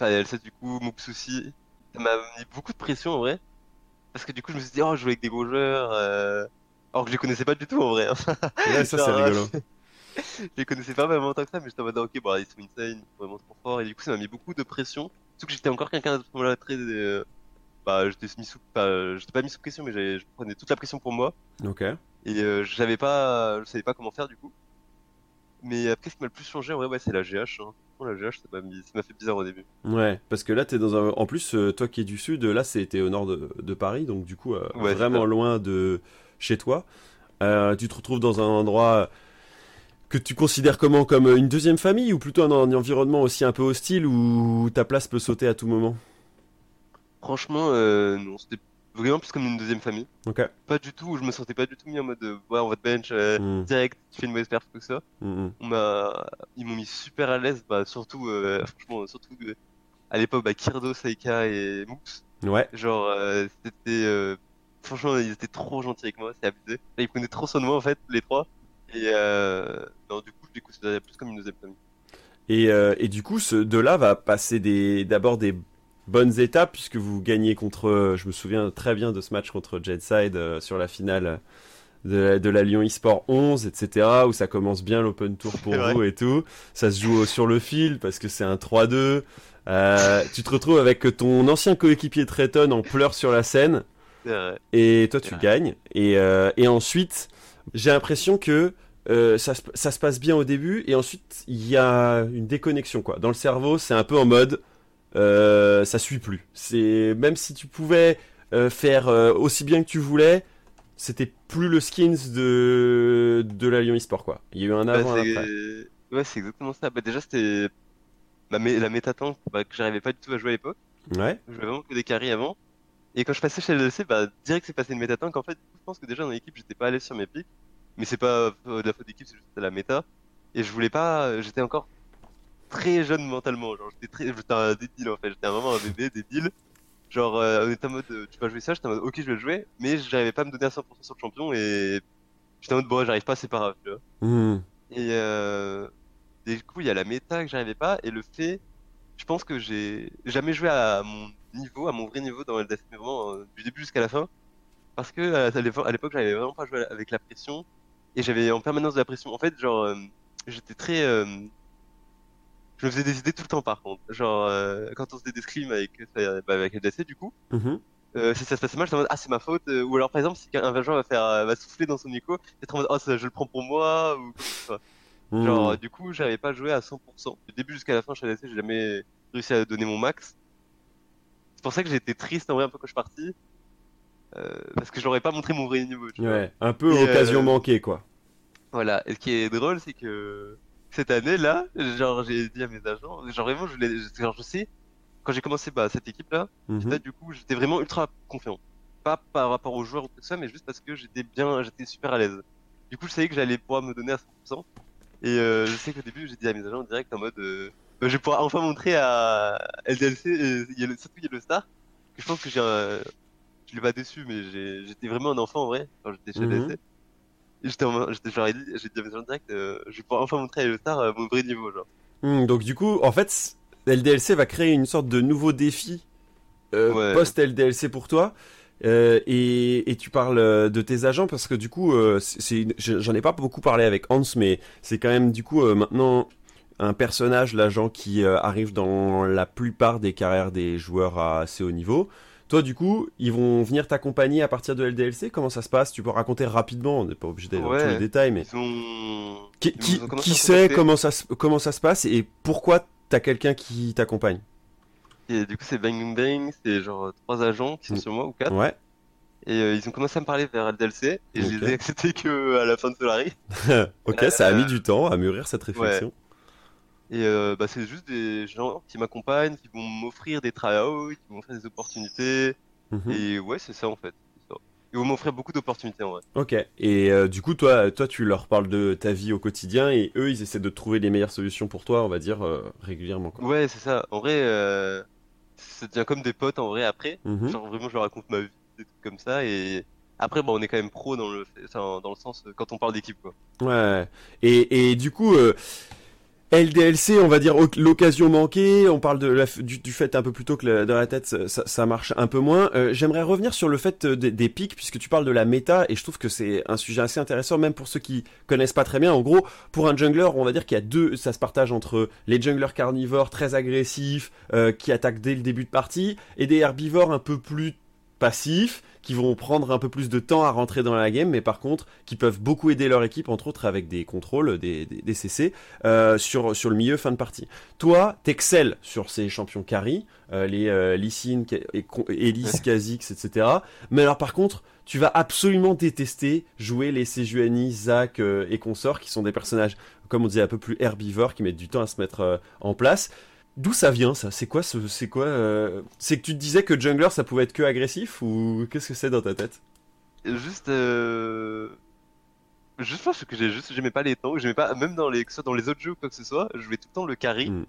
enfin LEC du coup, Moops aussi, ça m'a mis beaucoup de pression en vrai. Parce que du coup je me suis dit oh je joue avec des gros joueurs, euh... alors que je les connaissais pas du tout en vrai. hein. Ouais, ça c'est [LAUGHS] rigolo. [LAUGHS] je les connaissais pas vraiment tant que ça, mais j'étais en mode ok bon ils sont insane, ils sont vraiment trop forts, et du coup ça m'a mis beaucoup de pression. Surtout que j'étais encore quelqu'un moment-là très... euh, Bah j'étais mis sous... Enfin, j'étais pas mis sous pression mais je prenais toute la pression pour moi. Ok. Et euh, j'avais pas, je savais pas comment faire du coup. Mais après, ce qui m'a le plus changé, en vrai, ouais, c'est la GH. Hein. La GH, ça m'a mis- ça m'a fait bizarre au début. Ouais, parce que là, t'es dans un. En plus, euh, toi qui es du sud, là, c'était au nord de, de Paris, donc du coup, euh, Ouais, vraiment loin de chez toi. Euh, tu te retrouves dans un endroit que tu considères comment Comme une deuxième famille ou plutôt un, un environnement aussi un peu hostile où ta place peut sauter à tout moment? Franchement, euh, non, c'était vraiment plus comme une deuxième famille. Pas du tout, je me sentais pas du tout mis en mode, euh, ouais, on va te bench euh, Mm, direct, tu fais une mauvaise perf, tout ça. mm, mm. On m'a, ils m'ont mis super à l'aise, bah, surtout, euh, franchement, surtout, euh, à l'époque, bah, Kirdo, Saika et Moops. Ouais. Genre, euh, c'était, euh, franchement, ils étaient trop gentils avec moi, c'est abusé. Là, ils prenaient trop soin de moi, en fait, les trois. Et, euh, non, du coup, je les considérais plus comme une deuxième famille. Et, euh, et du coup, ce de là va passer des d'abord des bonnes étapes puisque vous gagnez contre. euh, Je me souviens très bien de ce match contre Jetside euh, sur la finale de, la- de la Lyon eSport 11, etc. Où ça commence bien l'Open Tour pour vous et tout. Ça se joue sur le fil parce que c'est un 3-2. Euh, tu te retrouves avec ton ancien coéquipier Trayton en pleurs sur la scène et toi tu gagnes et, euh, et ensuite j'ai l'impression que euh, ça, se- ça se passe bien au début et ensuite il y a une déconnexion quoi dans le cerveau c'est un peu en mode euh, ça suit plus c'est même si tu pouvais euh, faire euh, aussi bien que tu voulais c'était plus le skins de de la Lyon eSport quoi il y a eu un Bah, avant un c'est- après Ouais, c'est exactement ça. Bah, déjà, c'était ma mé- la méta tank bah, que j'arrivais pas du tout à jouer à l'époque. ouais Je jouais vraiment que des carries avant. Et quand je passais chez LLC, bah, direct c'est passé une méta tank. En fait, je pense que déjà dans l'équipe, j'étais pas allé sur mes pics. Mais c'est pas de la faute d'équipe, c'est juste de la méta. Et je voulais pas, j'étais encore très jeune mentalement. Genre, j'étais très, j'étais un débile en fait. J'étais vraiment un bébé débile. Genre, euh, on était en mode, euh, tu vas jouer ça, j'étais en mode, ok, je vais le jouer. Mais j'arrivais pas à me donner à 100% sur le champion et j'étais en mode, bon, j'arrive pas, c'est pas grave, tu vois. Hmm. Et euh, du coup, il y a la méta que j'arrivais pas et le fait, je pense que j'ai jamais joué à mon niveau, à mon vrai niveau dans LDS, mais vraiment euh, du début jusqu'à la fin, parce que euh, à l'époque, j'avais vraiment pas joué avec la pression et j'avais en permanence de la pression. En fait, genre, j'étais très, je me faisais des idées tout le temps par contre. Genre, euh, quand on faisait des scrims avec, euh, bah, avec LDC, du coup. Mhm. Euh, si ça se passait mal, j'étais en mode ah c'est ma faute euh, ou alors par exemple si un joueur va faire euh, va souffler dans son micro, être en mode oh ça, je le prends pour moi ou quoi. Hmm. Genre, du coup, j'avais pas joué à 100%. Du début jusqu'à la fin, chez LSC, j'ai jamais réussi à donner mon max. C'est pour ça que j'étais triste en vrai un peu quand je suis parti. Euh, parce que j'aurais pas montré mon vrai niveau. Tu vois. ouais un peu Et, occasion manquée quoi Voilà. Et ce qui est drôle, c'est que cette année-là, genre, j'ai dit à mes agents, genre vraiment, je, l'ai- genre, je sais, quand j'ai commencé bah, cette équipe-là. Là, du coup, j'étais vraiment ultra confiant. Pas par rapport aux joueurs ou tout ça, mais juste parce que j'étais bien, j'étais super à l'aise. Du coup, je savais que j'allais pouvoir me donner à 100%. Et euh, je sais qu'au début, j'ai dit à mes agents en direct en mode, euh, bah, je vais pouvoir enfin montrer à LDLC, et il y a le, surtout Star, que je pense que j'ai, un- je l'ai pas déçu, mais j'étais vraiment un enfant en vrai quand j'étais chez Mhm. LDLC. [LAUGHS] J'étais, j'aurais dit, j'ai dit en direct, euh, je vais pouvoir enfin montrer à Yellow Star euh, mon vrai niveau, genre. Hmm, donc du coup, en fait, LDLC va créer une sorte de nouveau défi euh, Ouais. post-LDLC pour toi. Euh, et, et tu parles de tes agents parce que du coup, j'en ai pas beaucoup parlé avec Hans, mais c'est quand même du coup maintenant un personnage, l'agent qui arrive dans la plupart des carrières des joueurs à assez haut niveau. Toi, du coup, ils vont venir t'accompagner à partir de LDLC. Comment ça se passe? Tu peux raconter rapidement. On n'est pas obligé d'aller dans tous les détails, mais ont, qui, sait comment ça, se- comment ça se passe et pourquoi t'as quelqu'un qui t'accompagne? Et du coup, c'est Bang Bang c'est genre trois agents qui sont Mm. sur moi ou quatre. Ouais. Et euh, ils ont commencé à me parler vers LDLC, et je les ai acceptés que à la fin de Solari. [LAUGHS] ok, Euh, ça a mis du temps à mûrir cette réflexion. Et euh, bah, c'est juste des gens qui m'accompagnent, qui vont m'offrir des tryouts, qui vont m'offrir des opportunités. Mhm. Et ouais, c'est ça en fait. Ils vont m'offrir beaucoup d'opportunités en vrai. Ok. Et euh, du coup, toi, toi, tu leur parles de ta vie au quotidien et eux, ils essaient de trouver les meilleures solutions pour toi, on va dire euh, régulièrement. Quoi. Ouais, c'est ça. En vrai, euh, ça devient comme des potes en vrai après. Mhm. Genre vraiment, je leur raconte ma vie, des trucs comme ça. Et après, bah, on est quand même pro dans le, dans le sens quand on parle d'équipe quoi. Ouais. Et, et du coup, euh, LDLC, on va dire l'occasion manquée. On parle du, fait un peu plus tôt que la- dans la tête, ça, marche un peu moins. Euh, J'aimerais revenir sur le fait euh, des, des pics, puisque tu parles de la méta, et je trouve que c'est un sujet assez intéressant, même pour ceux qui connaissent pas très bien. En gros, pour un jungler, on va dire qu'il y a deux, ça se partage entre les junglers carnivores très agressifs, euh, qui attaquent dès le début de partie, et des herbivores un peu plus passifs, qui vont prendre un peu plus de temps à rentrer dans la game, mais par contre, qui peuvent beaucoup aider leur équipe, entre autres avec des contrôles, des, des, des CC, euh, sur, sur le milieu fin de partie. Toi, t'excelles sur ces champions carry, euh, les euh, Con- Elise, Kha'Zix, etc. Mais alors par contre, tu vas absolument détester jouer les Sejuani, Zac euh, et consorts, qui sont des personnages, comme on disait, un peu plus herbivores, qui mettent du temps à se mettre en place. D'où ça vient ça? C'est quoi ce, c'est quoi euh, C'est que tu te disais que jungler ça pouvait être que agressif ou qu'est-ce que c'est dans ta tête? Juste, euh... juste parce que j'ai juste, j'aimais pas les temps, j'aimais pas, même dans les, que ce soit dans les autres jeux ou quoi que ce soit, je jouais tout le temps le carry. Mm.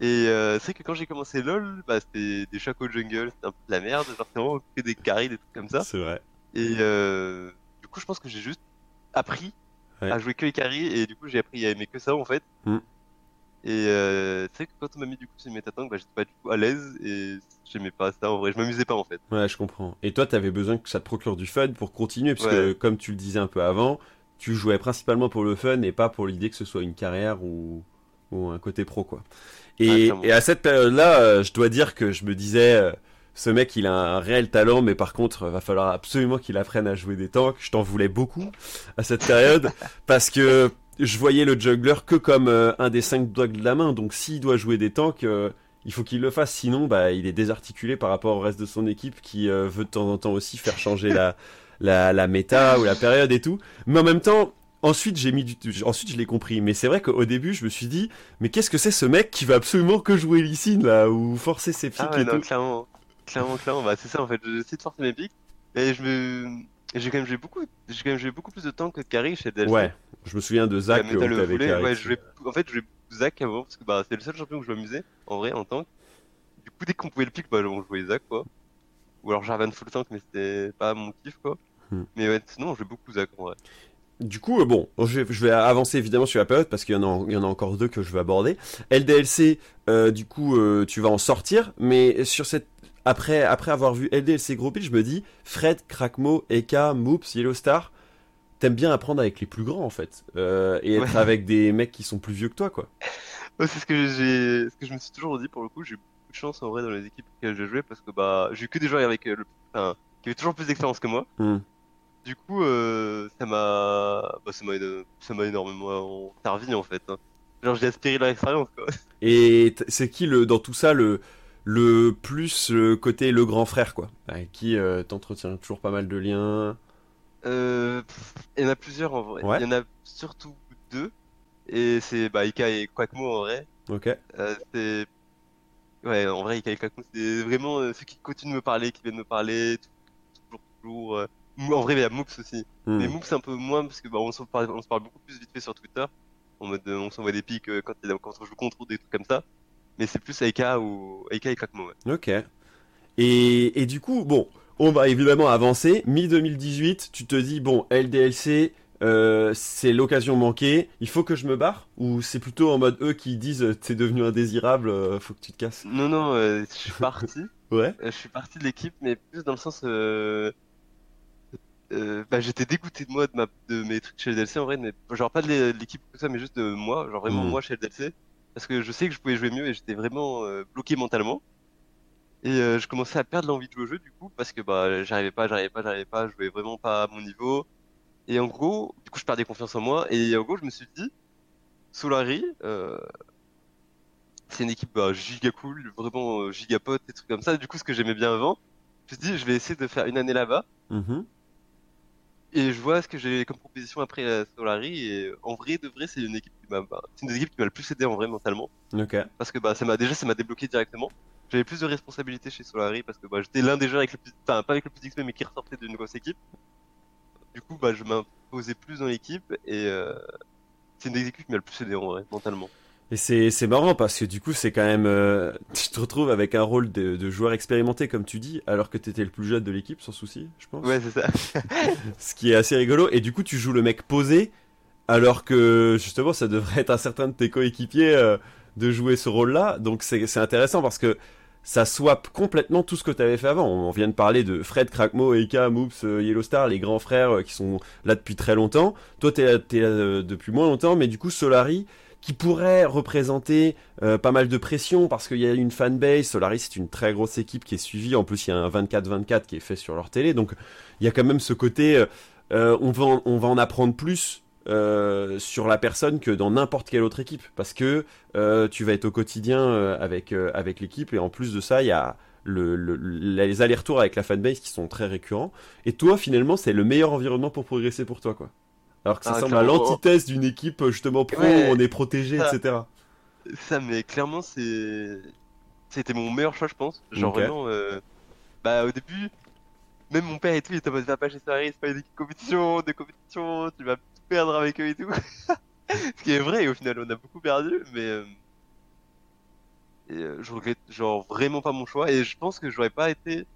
Et euh, c'est vrai que quand j'ai commencé LoL, bah c'était des chacos jungle, c'était un peu de la merde, genre vraiment que des carries, des trucs comme ça. C'est vrai. Et euh, du coup, je pense que j'ai juste appris Ouais. à jouer que les carries, et du coup, j'ai appris à aimer que ça en fait. Mm. Et euh, c'est vrai que quand on m'a mis du coup sur une métatank, bah j'étais pas du tout à l'aise, et j'aimais pas ça en vrai, je m'amusais pas en fait. Ouais, je comprends. Et toi, t'avais besoin que ça te procure du fun pour continuer, parce que comme tu le disais un peu avant, tu jouais principalement pour le fun et pas pour l'idée que ce soit une carrière ou, ou un côté pro, quoi. Et, et à cette période-là, euh, je dois dire que je me disais, euh, ce mec, il a un réel talent, mais par contre, va falloir absolument qu'il apprenne à jouer des tanks. Je t'en voulais beaucoup à cette période, [LAUGHS] parce que je voyais le juggler que comme euh, un des cinq doigts de la main. Donc, s'il doit jouer des tanks, euh, il faut qu'il le fasse. Sinon, bah, il est désarticulé par rapport au reste de son équipe qui euh, veut de temps en temps aussi faire changer la, [LAUGHS] la, la méta ou la période et tout. Mais en même temps, ensuite, j'ai mis du, ensuite, je l'ai compris. Mais c'est vrai qu'au début, je me suis dit, mais qu'est-ce que c'est ce mec qui va absolument que jouer Lee Sin, là, ou forcer ses pics Ah ouais, et non, tout. clairement, clairement, clairement, bah c'est ça en fait, j'ai essayé de forcer mes pics, et je me... J'ai quand même joué beaucoup, j'ai quand même joué beaucoup plus de temps que carry chez DLC. Ouais, je me souviens de Zach où t'avais ouais, je jouais, en fait, je jouais Zach avant, parce que bah, c'était le seul champion que je m'amusais, en vrai, en tank. Du coup, dès qu'on pouvait le pick, bah, on jouait Zach, quoi. Ou alors Jarvan full tank, mais c'était pas mon kiff, quoi. Hmm. Mais ouais, sinon, on jouait beaucoup Zach, en vrai. Du coup, euh, bon, je vais, je vais avancer évidemment sur la période parce qu'il y, en a- il y en a encore deux que je vais aborder. LDLC, euh, du coup, euh, tu vas en sortir, mais sur cette après après avoir vu LDLC Pitch, je me dis Fred, Krakmo, Eka, Moops, Yellowstar, t'aimes bien apprendre avec les plus grands en fait, euh, et être Ouais. avec des mecs qui sont plus vieux que toi, quoi. [LAUGHS] Ouais, c'est ce que j'ai, ce que je me suis toujours dit, pour le coup, j'ai eu beaucoup de chance, en vrai, dans les équipes auxquelles j'ai joué, parce que bah, j'ai eu que des joueurs avec, euh, le... enfin, qui avaient toujours plus d'expérience que moi. Hmm. Du coup, euh, ça m'a, bah, ça m'a, énormément servi en fait. hein. Genre, j'ai aspiré leur expérience quoi. Et c'est qui le dans tout ça le le plus le côté le grand frère quoi, avec qui euh, t'entretiens toujours pas mal de liens. Euh, pff, il y en a plusieurs en vrai. Ouais. Il y en a surtout deux. Et c'est bah Ika et Quackmo en vrai. Ok. Euh, c'est ouais en vrai Ika et Quackmo c'est vraiment euh, ceux qui continuent de me parler, qui viennent me parler toujours toujours. Euh... En vrai, il y a Moops aussi. Hmm. Mais Moops un peu moins parce que bah, on, se parle, on se parle beaucoup plus vite fait sur Twitter. En mode, on s'envoie des pics quand, quand on joue contre ou des trucs comme ça. Mais c'est plus Aika ou Aika et. Ouais. Ok. Et, et du coup, bon, on va évidemment avancer. Mi-2018, tu te dis, bon, LDLC, euh, c'est l'occasion manquée, il faut que je me barre Ou c'est plutôt en mode eux qui disent, euh, t'es devenu indésirable, euh, faut que tu te casses? Non, non, euh, je suis parti. [LAUGHS] Ouais. Euh, je suis parti de l'équipe, mais plus dans le sens. Bah, j'étais dégoûté de moi, de, ma... de mes trucs chez LDLC en vrai, mais genre pas de l'é- de l'équipe tout ça, mais juste de moi, genre vraiment Mhm. moi chez LDLC, parce que je sais que je pouvais jouer mieux et j'étais vraiment euh, bloqué mentalement. Et euh, je commençais à perdre l'envie de jouer au jeu du coup, parce que bah j'arrivais pas, j'arrivais pas, j'arrivais pas, je jouais vraiment pas à mon niveau. Et en gros, du coup je perdais confiance en moi, et en gros je me suis dit, Solari, euh, c'est une équipe bah, giga cool, vraiment giga pote, des trucs comme ça. Du coup, ce que j'aimais bien avant, je me suis dit, je vais essayer de faire une année là-bas. Mhm. Et je vois ce que j'ai comme proposition après la Solari. Et en vrai, de vrai, c'est une équipe qui m'a, bah, c'est une des équipes qui m'a le plus aidé en vrai mentalement. Parce que bah, ça m'a déjà, ça m'a débloqué directement. J'avais plus de responsabilités chez Solari parce que bah, j'étais l'un des joueurs avec le plus, enfin pas avec le plus d'XP mais qui ressortait d'une grosse équipe. Du coup, bah, je m'imposais plus dans l'équipe et euh, c'est une des équipes qui m'a le plus aidé en vrai, mentalement. Et c'est c'est marrant parce que du coup c'est quand même euh, [LAUGHS] tu te retrouves avec un rôle de, de joueur expérimenté comme tu dis alors que t'étais le plus jeune de l'équipe sans souci je pense Ouais, c'est ça. [LAUGHS] ce qui est assez rigolo et du coup tu joues le mec posé alors que justement ça devrait être un certain de tes coéquipiers euh, de jouer ce rôle là donc c'est intéressant parce que ça swap complètement tout ce que tu avais fait avant. On vient de parler de Fred, Krakmo, Eka, Moops, euh, Yellowstar, les grands frères euh, qui sont là depuis très longtemps. Toi, là, t'es là depuis moins longtemps, mais du coup, Solari, qui pourrait représenter pas mal de pression parce qu'il y a une fanbase. Solari, c'est une très grosse équipe qui est suivie. En plus, il y a un 24-24 qui est fait sur leur télé. Donc, il y a quand même ce côté, on, va on va en apprendre plus euh, sur la personne que dans n'importe quelle autre équipe. Parce que euh, tu vas être au quotidien euh, avec, avec l'équipe. Et en plus de ça, il y a le, le- les allers-retours avec la fanbase qui sont très récurrents. Et toi, finalement, c'est le meilleur environnement pour progresser pour toi, quoi. Alors que ça Ah, semble à l'antithèse d'une équipe justement pro Ouais. où on est protégé, Ça. etc. Ça, mais clairement, c'est. C'était mon meilleur choix, je pense. Genre vraiment. Bah, au début, même mon père et tout, il était en mode va pas chez c'est pas une équipe compétition, de compétition, tu vas perdre avec eux et tout. [LAUGHS] Ce qui est vrai, au final, on a beaucoup perdu, mais. euh, Et euh, je regrette, genre, vraiment pas mon choix, et je pense que j'aurais pas été,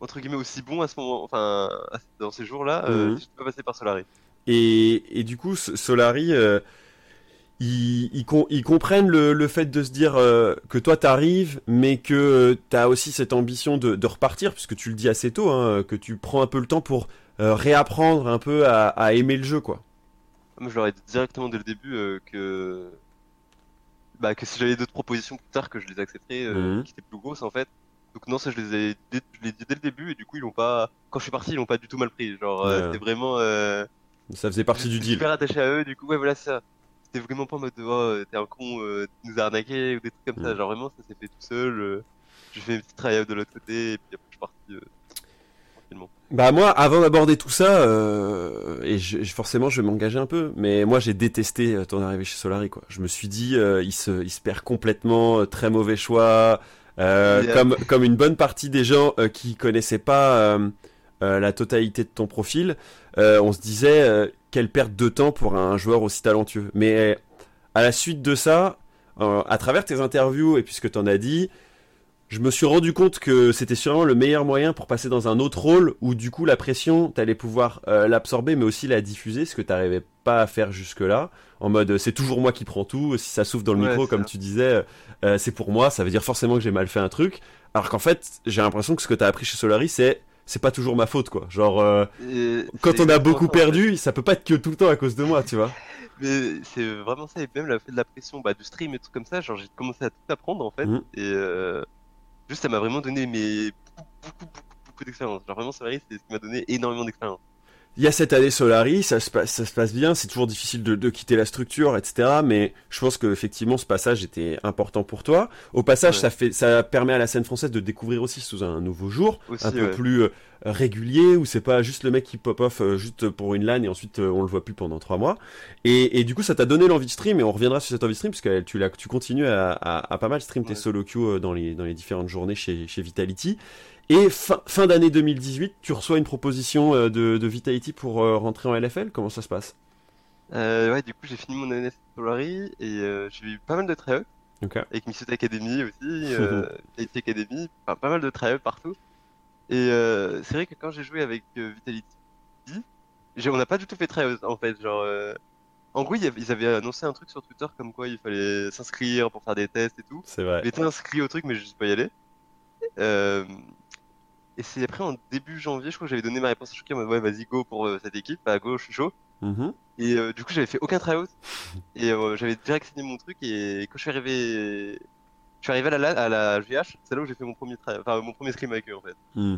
entre guillemets, aussi bon à ce moment, enfin, [LAUGHS] dans ces jours-là, euh, Mhm. si je pas passé par Solari. Et, et du coup, Solari, euh, ils, ils, com- ils comprennent le, le fait de se dire que toi t'arrives, mais que t'as aussi cette ambition de, de repartir, puisque tu le dis assez tôt, hein, que tu prends un peu le temps pour réapprendre un peu à, à aimer le jeu, quoi. Moi, je leur ai dit directement dès le début euh, que bah que si j'avais d'autres propositions plus tard que je les accepterais, euh, Mhm. qui étaient plus grosses en fait. Donc non, ça je les ai, dé- je dit dès le début et du coup ils l'ont pas. Quand je suis parti, ils l'ont pas du tout mal pris. Genre euh, Ouais. c'était vraiment euh, Ça faisait partie du deal. super attaché à eux. Du coup ouais voilà ça. C'était vraiment pas en mode oh t'es un con, euh, tu nous as arnaqué ou des trucs comme ça. Mhm. Genre vraiment ça s'est fait tout seul. euh, j'ai fait une petite try de l'autre côté et puis après je suis parti Bah moi, avant d'aborder tout ça, euh, et je, forcément je vais m'engager un peu, mais moi j'ai détesté euh, ton arrivée chez Solari quoi. Je me suis dit, euh, il se, il se perd complètement, très mauvais choix, euh, Yeah. comme comme une bonne partie des gens euh, qui connaissaient pas euh, euh, la totalité de ton profil, euh, on se disait euh, quelle perte de temps pour un joueur aussi talentueux. Mais à la suite de ça, euh, à travers tes interviews et puisque t'en as dit, je me suis rendu compte que c'était sûrement le meilleur moyen pour passer dans un autre rôle où du coup la pression, t'allais pouvoir euh, l'absorber mais aussi la diffuser, ce que t'arrivais pas à faire jusque-là. En mode euh, c'est toujours moi qui prends tout, si ça souffle dans le Ouais, micro comme ça. tu disais, euh, c'est pour moi, ça veut dire forcément que j'ai mal fait un truc. Alors qu'en fait, j'ai l'impression que ce que t'as appris chez Solari, c'est c'est pas toujours ma faute quoi. Genre euh, quand on a beaucoup ça, en fait. perdu, ça peut pas être que tout le temps à cause de moi, tu vois. [LAUGHS] Mais c'est vraiment ça, et même le fait de la pression bah, du stream et tout comme ça, genre j'ai commencé à tout apprendre en fait, et euh, juste ça m'a vraiment donné beaucoup, beaucoup, beaucoup, d'expérience. Genre vraiment, vrai, c'est ce qui m'a donné énormément d'expérience. Il y a cette année Solari, ça se passe, ça se passe bien, c'est toujours difficile de, de quitter la structure, etc. Mais je pense que effectivement ce passage était important pour toi. Au passage, Ouais. ça fait, ça permet à la scène française de découvrir aussi sous un nouveau jour, Aussi, un peu plus euh, régulier, où c'est pas juste le mec qui pop off euh, juste pour une LAN et ensuite euh, on le voit plus pendant trois mois. Et, et du coup, ça t'a donné l'envie de stream, et on reviendra sur cette envie de stream, parce que tu, tu continues à, à, à pas mal stream tes solo queues dans les, dans les différentes journées chez, chez Vitality. Et fin, fin d'année 2018, tu reçois une proposition euh, de, de Vitality pour euh, rentrer en LFL. Comment ça se passe? Euh, ouais, du coup, j'ai fini mon année Solari et euh, j'ai eu pas mal de tryouts Ok. avec Misut Academy aussi, [LAUGHS] euh, Vitality Academy, enfin, pas mal de tryouts partout. Et c'est vrai que quand j'ai joué avec Vitality, on n'a pas du tout fait tryouts en fait. Genre, en gros, ils avaient annoncé un truc sur Twitter comme quoi il fallait s'inscrire pour faire des tests et tout. C'est vrai. J'étais inscrit au truc, mais je suis pas y aller. Euh, et c'est après en début janvier, je crois que j'avais donné ma réponse à Choquet en mode ouais, vas-y, go pour euh, cette équipe, bah go, je suis chaud. Mhm. Et euh, du coup, j'avais fait aucun tryout. [LAUGHS] Et euh, j'avais direct signé mon truc. Et quand je suis arrivé, je suis arrivé à la, à la GH, c'est là où j'ai fait mon premier enfin, mon premier scrim avec eux en fait. Hmm.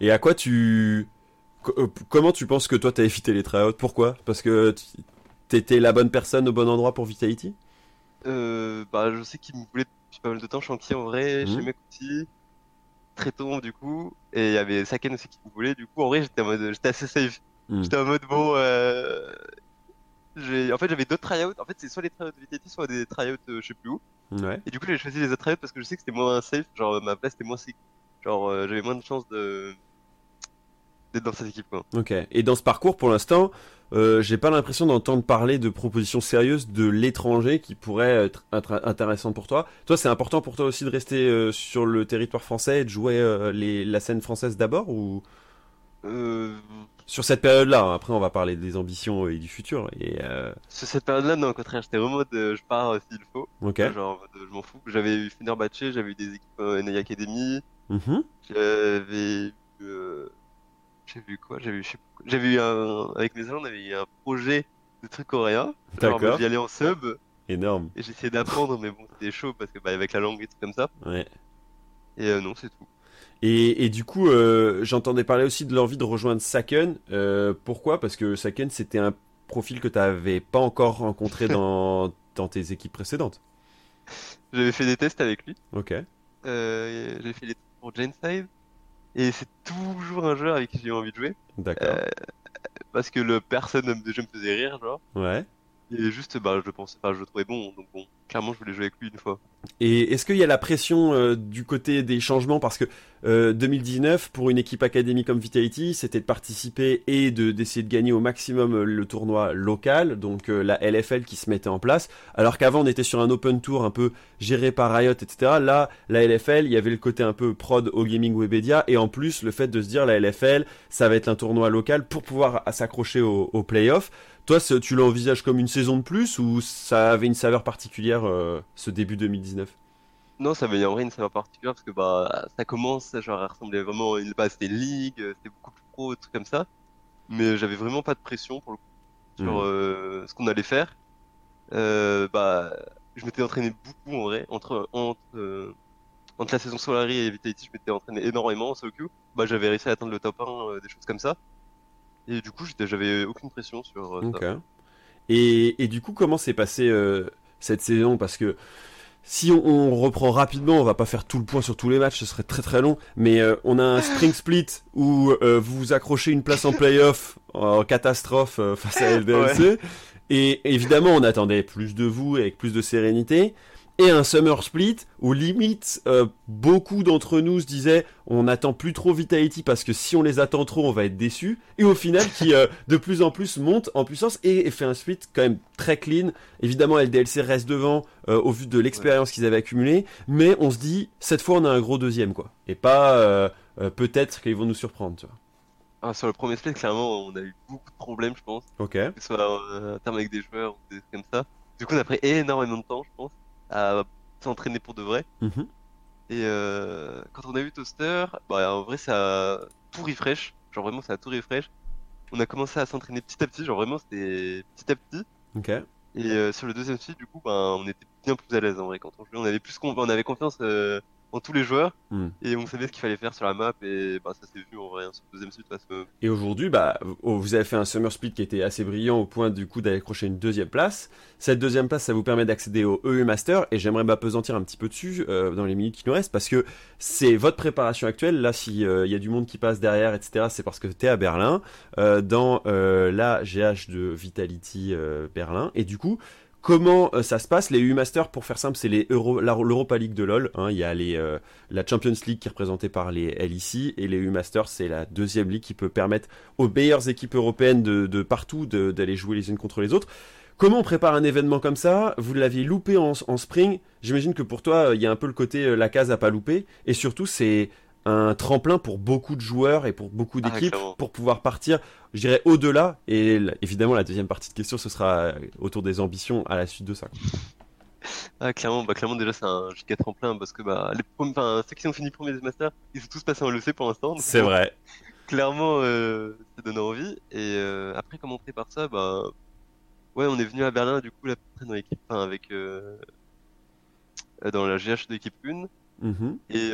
Et à quoi tu. co- comment tu penses que toi t'as évité les tryouts? Pourquoi? Parce que t'étais la bonne personne au bon endroit pour Vitality? Euh, bah, je sais qu'ils me voulaient depuis pas mal de temps. Chantier en vrai, chez Mekuti, très tôt du coup. Et il y avait Saken aussi qui me voulait. Du coup, en vrai, j'étais en mode, j'étais assez safe. Mhm. J'étais en mode bon. Euh... En fait, j'avais d'autres tryouts. En fait, c'est soit les tryouts de Vitality, soit des tryouts, euh, je sais plus où. Ouais. Et du coup, j'ai choisi les autres tryouts parce que je sais que c'était moins safe. Genre, ma place était moins safe. Genre, euh, j'avais moins de chances de d'être dans cette équipe, quoi. Ok. Et dans ce parcours, pour l'instant, euh, j'ai pas l'impression d'entendre parler de propositions sérieuses de l'étranger qui pourraient être int- intéressantes pour toi. Toi, c'est important pour toi aussi de rester euh, sur le territoire français et de jouer euh, les, la scène française d'abord ou? Sur cette période-là hein. Après, on va parler des ambitions et du futur. Et sur cette période-là, non, au contraire, j'étais en mode, je pars s'il faut. ok. Genre, je m'en fous. J'avais eu Fenerbahce, j'avais eu des équipes NA Academy, Mhm. j'avais eu sais pas quoi. j'avais eu un, avec mes agents, on avait eu un projet de trucs coréens. Genre, D'accord. J'y allais en sub, Énorme. et j'essayais d'apprendre, mais bon, c'était chaud parce que, bah, avec la langue et tout comme ça. Ouais. Et euh, non, c'est tout. Et, et du coup, euh, j'entendais parler aussi de l'envie de rejoindre Saken. Euh, pourquoi? Parce que Saken, c'était un profil que tu n'avais pas encore rencontré dans, [LAUGHS] dans tes équipes précédentes. J'avais fait des tests avec lui. Ok. J'avais fait des tests pour Genside. Et c'est toujours un joueur avec qui j'ai envie de jouer. D'accord. Euh, parce que le personne de jeu me faisait rire, genre. Ouais. Et juste, bah, je le pensais, enfin, je le trouvais bon. Donc bon, clairement, je voulais jouer avec lui une fois. Et est-ce qu'il y a la pression euh, du côté des changements? Parce que euh, 2019, pour une équipe académie comme Vitality, c'était de participer et de d'essayer de gagner au maximum euh, le tournoi local, donc euh, la LFL qui se mettait en place. Alors qu'avant, on était sur un open tour un peu géré par Riot, etc. Là, la LFL, il y avait le côté un peu prod au gaming Webedia, et en plus, le fait de se dire la LFL, ça va être un tournoi local pour pouvoir s'accrocher au, au playoff. Toi, tu l'envisages comme une saison de plus ou ça avait une saveur particulière? Euh, ce début 2019 Non, ça avait en vrai une saveur particulière parce que bah, ça commence, genre, elle ressemblait vraiment à une, bah, c'était ligue, euh, c'était beaucoup plus pro, trucs comme ça. Mais j'avais vraiment pas de pression pour le coup sur Mhm. euh, ce qu'on allait faire. Euh, bah, je m'étais entraîné beaucoup en vrai entre entre euh, entre la saison Solari et Vitality, je m'étais entraîné énormément en solo queue. Bah, j'avais réussi à atteindre le top 1, euh, des choses comme ça. Et du coup, j'avais aucune pression sur euh, Ok. ça. Et, et du coup, comment s'est passé cette saison Parce que si on, on reprend rapidement, on va pas faire tout le point sur tous les matchs, ce serait très très long. Mais euh, on a un spring split où euh, vous vous accrochez une place en playoff [LAUGHS] en catastrophe euh, face à LDLC. Et évidemment, on attendait plus de vous avec plus de sérénité. Et un summer split où limite euh, beaucoup d'entre nous se disaient on n'attend plus trop Vitality parce que si on les attend trop on va être déçus. Et au final qui euh, de plus en plus monte en puissance et, et fait un split quand même très clean. Évidemment LDLC reste devant euh, au vu de l'expérience qu'ils avaient accumulée. Mais on se dit cette fois on a un gros deuxième quoi. Et pas peut-être qu'ils vont nous surprendre tu vois. Ah, sur le premier split, clairement, on a eu beaucoup de problèmes, je pense. ok. Que ce soit en termes avec des joueurs ou des trucs comme ça. Du coup, on a pris énormément de temps, je pense, à s'entraîner pour de vrai. Mhm. Et euh, quand on a vu Toaster, bah en vrai, ça a tout refresh. Genre vraiment, ça a tout refresh. On a commencé à s'entraîner petit à petit, genre vraiment, c'était petit à petit. ok Et euh, sur le deuxième split, du coup, ben, on était bien plus à l'aise en vrai quand on jouait. On avait plus on avait confiance euh, en tous les joueurs Hmm. et on savait ce qu'il fallait faire sur la map et bah ça s'est vu en vrai hein, sur le deuxième split parce que Et aujourd'hui, bah, vous avez fait un summer split qui était assez brillant au point du coup d'aller accrocher une deuxième place. Cette deuxième place, ça vous permet d'accéder au EU Master et j'aimerais m'apesantir un petit peu dessus euh, dans les minutes qui nous restent parce que c'est votre préparation actuelle. Là, si euh, il y a du monde qui passe derrière, etc., c'est parce que tu es à Berlin euh, dans la GH de Vitality Berlin et du coup. Comment euh, ça se passe Les U-Masters, pour faire simple, c'est les Euro, l'Europa League de LoL. hein. Il y a les, euh, la Champions League qui est représentée par les LEC et les U-Masters, c'est la deuxième ligue qui peut permettre aux meilleures équipes européennes de, de partout d'aller jouer les unes contre les autres. Comment on prépare un événement comme ça? Vous l'aviez loupé en, en spring. J'imagine que pour toi, il y a un peu le côté euh, la case à pas louper. Et surtout, c'est un tremplin pour beaucoup de joueurs et pour beaucoup Ah, d'équipes pour pouvoir partir, je dirais, au-delà. Et évidemment, la deuxième partie de question, ce sera euh, autour des ambitions à la suite de ça. Ah, clairement, bah, clairement, déjà, c'est un giga tremplin parce que, bah, les premiers, enfin, ceux qui ont fini premier des masters, ils sont tous passés en LEC pour l'instant. C'est vrai. [LAUGHS] Clairement, euh, ça donne envie. Et, euh, après, comment on prépare ça, bah, ouais, on est venu à Berlin, du coup, là, dans l'équipe, avec, euh, dans la GH de l'équipe 1. Mhm. Et,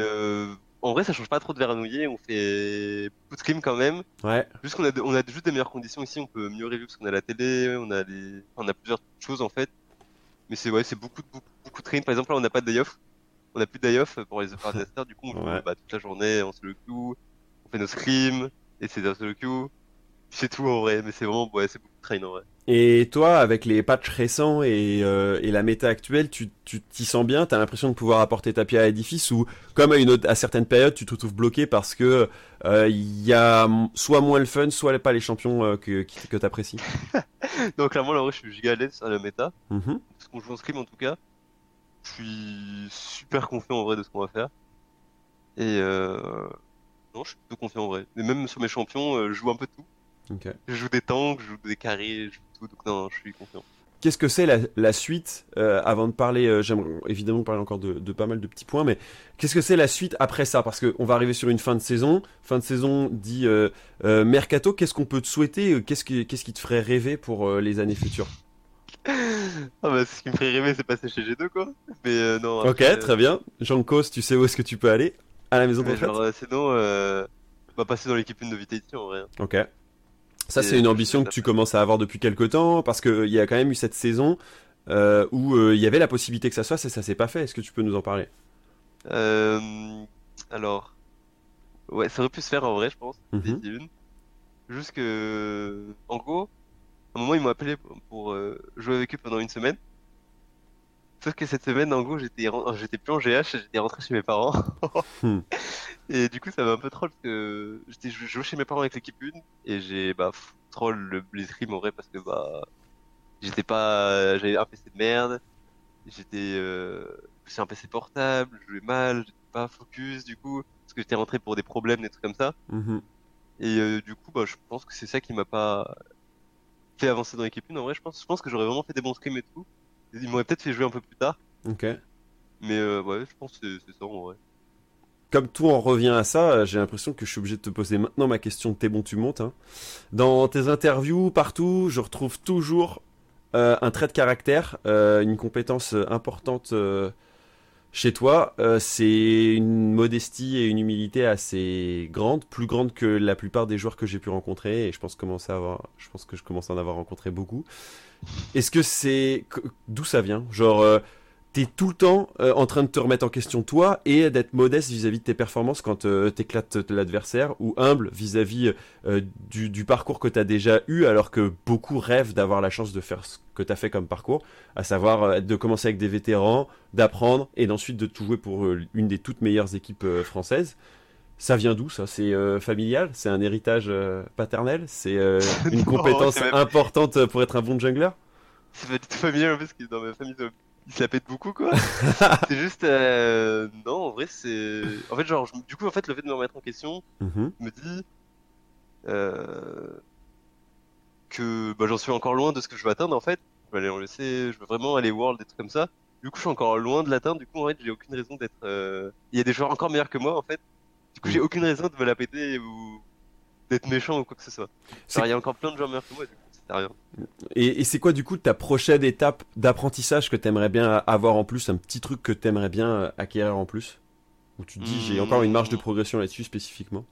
en vrai, ça change pas trop de Vernouillet, on fait beaucoup de quand même. Ouais. Juste qu'on a, de- on a juste des meilleures conditions ici, on peut mieux review parce qu'on a la télé, on a les, on a plusieurs choses en fait. Mais c'est ouais, c'est beaucoup de beaucoup, beaucoup de scrim. Par exemple, là, on n'a pas de day off. On n'a plus de day off pour les opérateurs. du coup, on joue Ouais. bah, toute la journée, on se le queue, on fait nos scrims, et c'est dans le queue. C'est tout en vrai, mais c'est vraiment, ouais, c'est beaucoup Et toi, avec les patchs récents et, euh, et la méta actuelle, tu tu t'y sens bien? T'as l'impression de pouvoir apporter ta pierre à l'édifice? Ou, comme à une autre, à certaines périodes, tu te retrouves bloqué parce que euh, il y a soit moins le fun, soit pas les champions euh, que que t'apprécies. [LAUGHS] Donc, clairement, là, je suis giga à l'aise la méta. Mhm. Parce qu'on joue en scrim en tout cas. Je suis super confiant en vrai de ce qu'on va faire. Et euh... non, je suis plutôt confiant en vrai. Mais même sur mes champions, je joue un peu de tout. Je joue des tanks, je joue des carrés, je joue tout. Donc non, je suis confiant. Qu'est-ce que c'est la, la suite euh, Avant de parler, euh, j'aimerais évidemment parler encore de, de pas mal de petits points, mais qu'est-ce que c'est la suite après ça? Parce qu'on va arriver sur une fin de saison. Fin de saison dit euh, mercato. Qu'est-ce qu'on peut te souhaiter? Qu'est-ce qui, te ferait rêver pour les années futures? Ah bah ce qui me ferait rêver c'est passer chez G2 quoi. Mais non. Ok, très bien. Jean Cos, tu sais où est-ce que tu peux aller? À la maison de sinon, on va passer dans l'équipe 1 de Vitality en vrai. Ok. Ça, c'est une ambition que tu commences à avoir depuis quelque temps, parce qu'il y a quand même eu cette saison euh, où euh, il y avait la possibilité que ça soit, et ça s'est pas fait. Est-ce que tu peux nous en parler? Euh, alors, ouais, ça aurait pu se faire en vrai, je pense. Mhm. Vitality 1. Juste que, en gros, à un moment ils m'ont appelé pour, jouer avec eux pendant une semaine. Sauf que cette semaine, en gros, j'étais j'étais plus en GH, j'étais rentré chez mes parents. Hmm. [LAUGHS] Et du coup, ça m'a un peu troll parce que j'étais je jouais chez mes parents avec l'équipe 1 et j'ai bah pff, troll le, les scrims en vrai parce que bah j'étais pas j'avais un PC de merde, j'étais euh, c'est un PC portable, je jouais mal, j'étais pas focus du coup parce que j'étais rentré pour des problèmes des trucs comme ça Mhm. et euh, du coup bah je pense que c'est ça qui m'a pas fait avancer dans l'équipe 1 en vrai, je pense je pense que j'aurais vraiment fait des bons scrims et tout. Ils m'auraient peut-être fait jouer un peu plus tard, Ok. mais euh, ouais, je pense que c'est ça en vrai. Comme tout en revient à ça, euh, j'ai l'impression que je suis obligé de te poser maintenant ma question T'es bon, tu montes. hein. Dans tes interviews, partout, je retrouve toujours euh, un trait de caractère, euh, une compétence importante chez toi. C'est une modestie et une humilité assez grande, plus grande que la plupart des joueurs que j'ai pu rencontrer. Et je pense commencer à avoir, je pense que je commence à en avoir rencontré beaucoup. Est-ce que c'est d'où ça vient? Genre, euh, t'es tout le temps euh, en train de te remettre en question toi et d'être modeste vis-à-vis de tes performances quand euh, t'éclates l'adversaire ou humble vis-à-vis du, du parcours que t'as déjà eu alors que beaucoup rêvent d'avoir la chance de faire ce que t'as fait comme parcours, à savoir de commencer avec des vétérans, d'apprendre et d'ensuite de tout jouer pour une des toutes meilleures équipes françaises? Ça vient d'où ça? C'est euh, familial? C'est un héritage euh, paternel? C'est euh, [LAUGHS] une Non, compétence même- importante pour être un bon jungler? C'est pas du tout familial parce que dans ma famille, ça- ils se la pètent beaucoup quoi. [LAUGHS] c'est juste, non, en vrai, c'est. En fait, genre, je- du coup, en fait, le fait de me remettre en question Mhm. me dit que bah, j'en suis encore loin de ce que je veux atteindre en fait. Je veux aller en LEC, je veux vraiment aller World, des trucs comme ça. Du coup, je suis encore loin de l'atteindre. Du coup, en fait, j'ai aucune raison d'être. Il y a des joueurs encore meilleurs que moi en fait. J'ai aucune raison de me la péter ou d'être méchant ou quoi que ce soit. Il y a encore plein de joueurs meilleurs que moi. Du coup, c'est rien. Et, et c'est quoi du coup ta prochaine étape d'apprentissage que t'aimerais bien avoir en plus, un petit truc que t'aimerais bien euh, acquérir en plus? Où tu te dis j'ai encore une marge de progression là-dessus spécifiquement?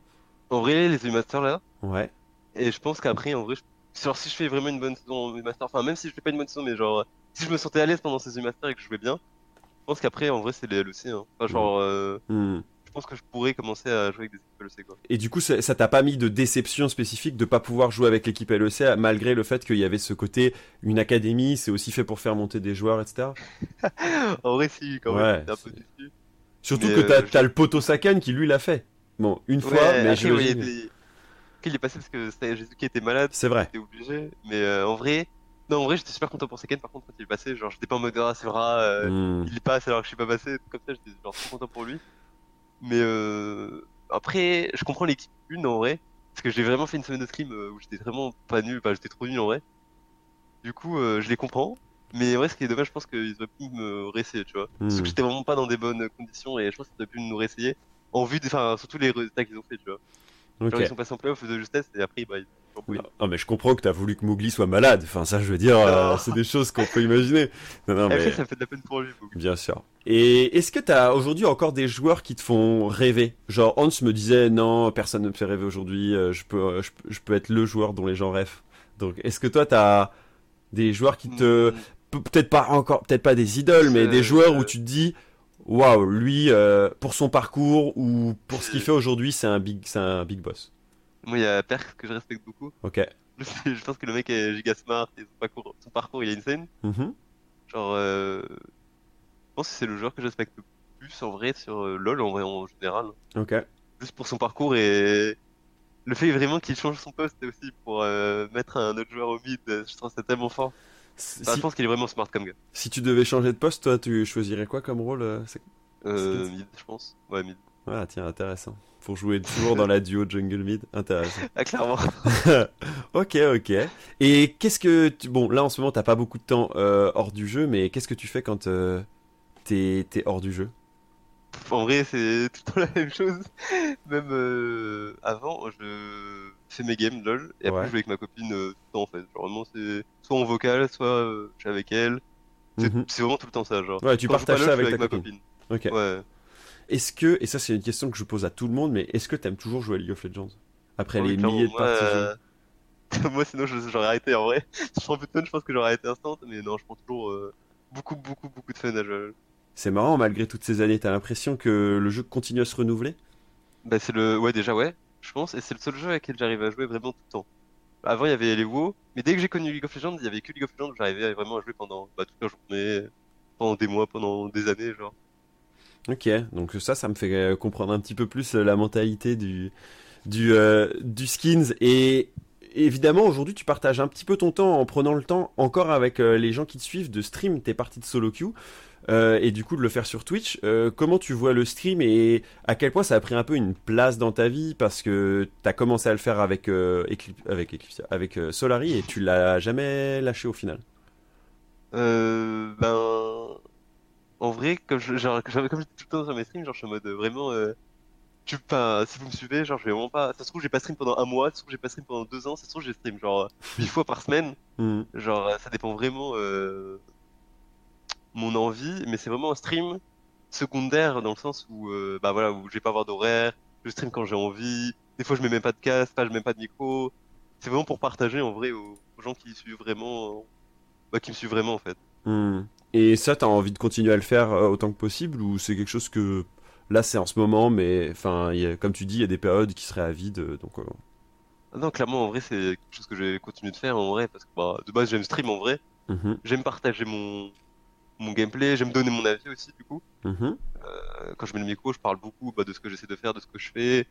En vrai, les U-Masters là. Ouais. Et je pense qu'après, en vrai, je... genre, si je fais vraiment une bonne saison en master, enfin, même si je fais pas une bonne saison, mais genre, si je me sentais à l'aise pendant ces master et que je jouais bien, je pense qu'après, en vrai, c'est les LEC, hein. Enfin, genre, euh, Hmm. Je pense que je pourrais commencer à jouer avec des équipes LEC quoi. Et du coup, ça t'a pas mis de déception spécifique de pas pouvoir jouer avec l'équipe LEC malgré le fait qu'il y avait ce côté une académie, c'est aussi fait pour faire monter des joueurs, etc. [LAUGHS] en vrai, si, quand même, j'étais un peu déçu. Surtout Mais, que t'as euh, je- t'as le poteau Sakan qui lui l'a fait. Bon, une fois, mais je il, était... est passé parce que c'était Jésus qui était malade, C'est vrai. j'étais obligé. Mais euh, en vrai, non, en vrai, j'étais super content pour Seken. Par contre, quand il est passé, genre, j'étais pas en mode, ah, c'est vrai, euh, Hmm. il passe alors que je suis pas passé, comme ça, j'étais genre trop content pour lui. Mais euh, après, je comprends l'équipe une en vrai, parce que j'ai vraiment fait une semaine de scrim euh, où j'étais vraiment pas nul, enfin j'étais trop nul en vrai. Du coup, euh, je les comprends. Mais en vrai, ce qui est dommage, je pense qu'ils auraient pu me réessayer, tu vois. Parce Hmm. que j'étais vraiment pas dans des bonnes conditions et je pense qu'ils auraient pu nous réessayer en vue, des... enfin, surtout les résultats qu'ils ont fait, tu vois. Genre, ils sont passés en playoff de justesse et après, bah, ils Non, oui. non, mais je comprends que t'as voulu que Mowgli soit malade. Enfin, ça, je veux dire, euh, c'est des choses qu'on peut imaginer. Non, non, [LAUGHS] mais Après, ça fait de la peine pour lui, bien sûr. Et est-ce que t'as aujourd'hui encore des joueurs qui te font rêver? Genre Hans me disait non, personne ne me fait rêver aujourd'hui. euh, Je peux, euh, je, peux- je peux être le joueur dont les gens rêvent. Donc, est-ce que toi t'as des joueurs qui te Mm. Pe- peut-être pas encore, peut-être pas des idoles, mais Euh, des joueurs où tu te dis, waouh, lui, euh, pour son parcours ou pour ce qu'il fait aujourd'hui, c'est un big, c'est un big boss. Moi, il y a Perk que je respecte beaucoup. Ok. [LAUGHS] je pense que le mec est giga smart et son parcours, son parcours il est insane. Mhm. Genre, euh... je pense que c'est le joueur que je respecte le plus en vrai sur euh, LoL en vrai en général. Ok. Juste pour son parcours et le fait vraiment qu'il change son poste aussi pour euh, mettre un autre joueur au mid, euh, je trouve ça tellement fort. Si, je pense qu'il est vraiment smart comme gars. si tu devais changer de poste, toi, tu choisirais quoi comme rôle euh, Euh, mid, je pense. Ouais, mid. Ah, tiens, intéressant. Pour jouer toujours dans la duo jungle mid, intéressant. [LAUGHS] Ah, clairement. [LAUGHS] ok, ok. Et qu'est-ce que tu... bon, là en ce moment, t'as pas beaucoup de temps euh, hors du jeu, mais qu'est-ce que tu fais quand euh, t'es hors du jeu? En vrai, c'est [LAUGHS] tout le temps la même chose. Même euh, avant, je fais mes games LOL et après Ouais. je joue avec ma copine euh, tout le temps en fait. Genre vraiment, c'est soit en vocal, soit euh, je suis avec elle. C'est Mhm. vraiment tout le temps ça, genre. Ouais, tu Quand partages ça avec ta ma copine. copine. Ok. Ouais. Est-ce que, et ça c'est une question que je pose à tout le monde, mais est-ce que t'aimes toujours jouer à League of Legends? Après les milliers de moi, parties jouées [LAUGHS] euh, moi, sinon, j'aurais arrêté en vrai. Je prends plus de fun, je pense que j'aurais arrêté instant, mais non, je prends toujours euh, beaucoup, beaucoup, beaucoup de fun à jouer. C'est marrant, malgré toutes ces années, t'as l'impression que le jeu continue à se renouveler? Bah, c'est le, ouais, déjà, ouais, je pense, et c'est le seul jeu avec lequel j'arrive à jouer vraiment tout le temps. Avant, il y avait les WoW, mais dès que j'ai connu League of Legends, il y avait que League of Legends j'arrivais vraiment à jouer pendant bah, toute la journée, pendant des mois, pendant des années, genre. Ok, donc ça, ça me fait euh, comprendre un petit peu plus euh, la mentalité du du euh, du skins et évidemment aujourd'hui tu partages un petit peu ton temps en prenant le temps encore avec les gens qui te suivent de stream tes parties de solo queue et du coup de le faire sur Twitch. Euh, comment tu vois le stream et à quel point ça a pris un peu une place dans ta vie parce que t'as commencé à le faire avec euh, Eclipse, avec Eclipse, avec euh, Solari et tu l'as jamais lâché au final? Euh, ben, en vrai, comme je, genre, comme je dis tout le temps sur mes streams, genre, je suis en mode euh, vraiment, euh, tu, enfin, si vous me suivez, genre, je vais vraiment pas, ça se trouve, j'ai pas stream pendant un mois, ça se trouve, j'ai pas stream pendant deux ans, ça se trouve, j'ai stream, genre, huit fois par semaine, Hmm. genre, euh, ça dépend vraiment, euh, mon envie, mais c'est vraiment un stream secondaire dans le sens où, euh, bah voilà, où je vais pas avoir d'horaire, je stream quand j'ai envie, des fois, je mets même pas de casque, pas, je mets pas de micro, c'est vraiment pour partager, en vrai, aux, aux gens qui suivent vraiment, bah, qui me suivent vraiment, en fait. Hmm. Et ça, t'as envie de continuer à le faire euh, autant que possible ou c'est quelque chose que là c'est en ce moment, mais enfin, comme tu dis, il y a des périodes qui seraient avides, euh, donc. euh, Ah Non, clairement, en vrai, c'est quelque chose que je vais continuer de faire, en vrai, parce que bah, de base, j'aime stream, en vrai. mhm, J'aime partager mon, mon gameplay, j'aime donner mon avis aussi, du coup. mhm. Euh, quand je mets le micro, je parle beaucoup bah, de ce que j'essaie de faire, de ce que je fais,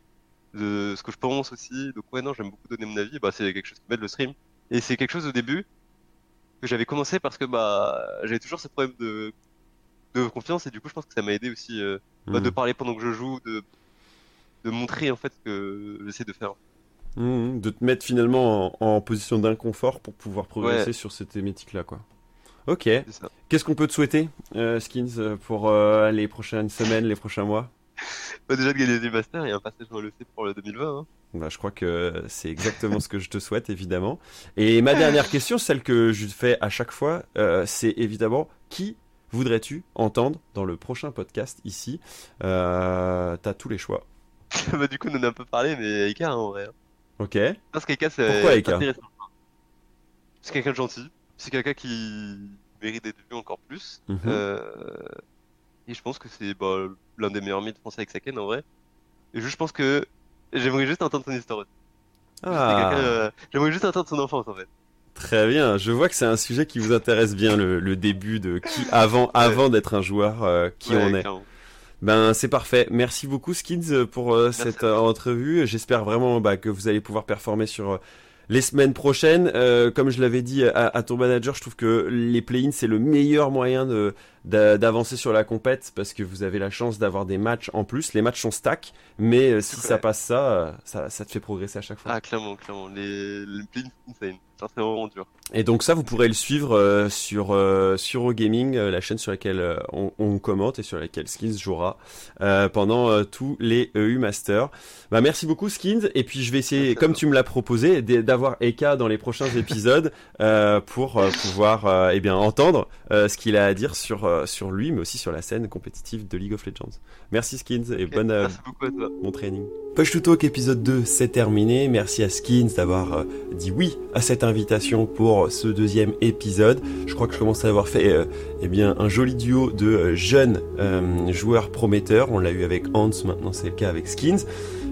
de ce que je pense aussi. Donc ouais, non, j'aime beaucoup donner mon avis. Bah, c'est quelque chose qui m'aide, le stream. Et c'est quelque chose au début que j'avais commencé parce que bah, j'avais toujours ce problème de, de confiance, et du coup, je pense que ça m'a aidé aussi euh, bah, de Mhm. parler pendant que je joue, de, de montrer, en fait, ce que j'essaie de faire. Mhm, De te mettre finalement en, en position d'inconfort pour pouvoir progresser sur cette thématique-là, quoi. Ok. Qu'est-ce qu'on peut te souhaiter, euh, Skins, euh, pour euh, les prochaines semaines, les prochains mois? Bah, déjà de gagner des masters et un passage dans le C pour le 2020. Hein. Bah, je crois que c'est exactement ce que je te souhaite, évidemment. Et ma dernière question, celle que je fais à chaque fois, euh, c'est évidemment qui voudrais-tu entendre dans le prochain podcast ici? T'as tous les choix. [LAUGHS] bah, du coup, on en a un peu parlé, mais Eka, hein, en vrai. Ok. Parce qu'Eka, c'est Pourquoi Eka? intéressant. C'est quelqu'un de gentil. C'est quelqu'un qui mérite d'être vu encore plus. Mhm. Euh... Et je pense que c'est bah, l'un des meilleurs mythes français avec Saken en vrai. Et je pense que j'aimerais juste entendre son histoire. Ah, euh, J'aimerais juste entendre son enfance en fait. très bien. Je vois que c'est un sujet qui vous intéresse bien, le, le début de qui avant, [LAUGHS] avant d'être un joueur, euh, qui Ouais, on est. clairement. Ben c'est parfait. Merci beaucoup Skins pour euh, cette euh, entrevue. J'espère vraiment bah, que vous allez pouvoir performer sur les semaines prochaines. Euh, comme je l'avais dit à, à ton manager, je trouve que les play-ins c'est le meilleur moyen de d'avancer sur la compète parce que vous avez la chance d'avoir des matchs en plus. Les matchs sont stack, mais euh, si ça passe ça, euh, ça, ça te fait progresser à chaque fois. Ah, clairement, clairement. Les, les insane. Ça, c'est vraiment dur. Et donc ça, vous pourrez le suivre euh, sur euh, sur Eurogaming, euh, la chaîne sur laquelle on, on commente et sur laquelle Skins jouera pendant tous les EU Masters. Bah merci beaucoup Skins. Et puis je vais essayer, comme tu me l'as proposé, d'avoir Eka dans les prochains épisodes [LAUGHS] pour pouvoir eh bien entendre ce qu'il a à dire sur euh, sur lui, mais aussi sur la scène compétitive de League of Legends. Merci Skins et Ok, bonne euh, bon training. Push to Talk épisode 2, c'est terminé. Merci à Skins d'avoir euh, dit oui à cette invitation pour ce deuxième épisode. Je crois que je commence à avoir fait euh, eh bien un joli duo de jeunes joueurs prometteurs. On l'a eu avec Hans, maintenant c'est le cas avec Skins.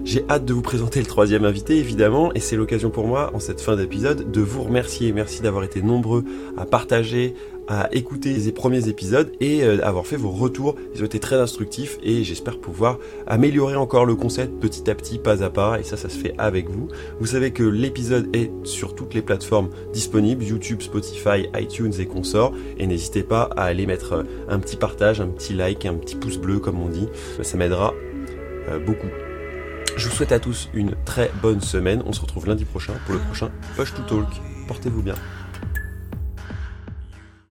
J'ai hâte de vous présenter le troisième invité évidemment et c'est l'occasion pour moi en cette fin d'épisode de vous remercier. Merci d'avoir été nombreux à partager, à écouter les premiers épisodes et euh, avoir fait vos retours. Ils ont été très instructifs et j'espère pouvoir améliorer encore le concept petit à petit, pas à pas, et ça, ça se fait avec vous. Vous savez que l'épisode est sur toutes les plateformes disponibles, YouTube, Spotify, iTunes et consorts, et n'hésitez pas à aller mettre euh, un petit partage, un petit like, un petit pouce bleu comme on dit, ça m'aidera euh, beaucoup. Je vous souhaite à tous une très bonne semaine, on se retrouve lundi prochain pour le prochain Push to Talk. Portez-vous bien.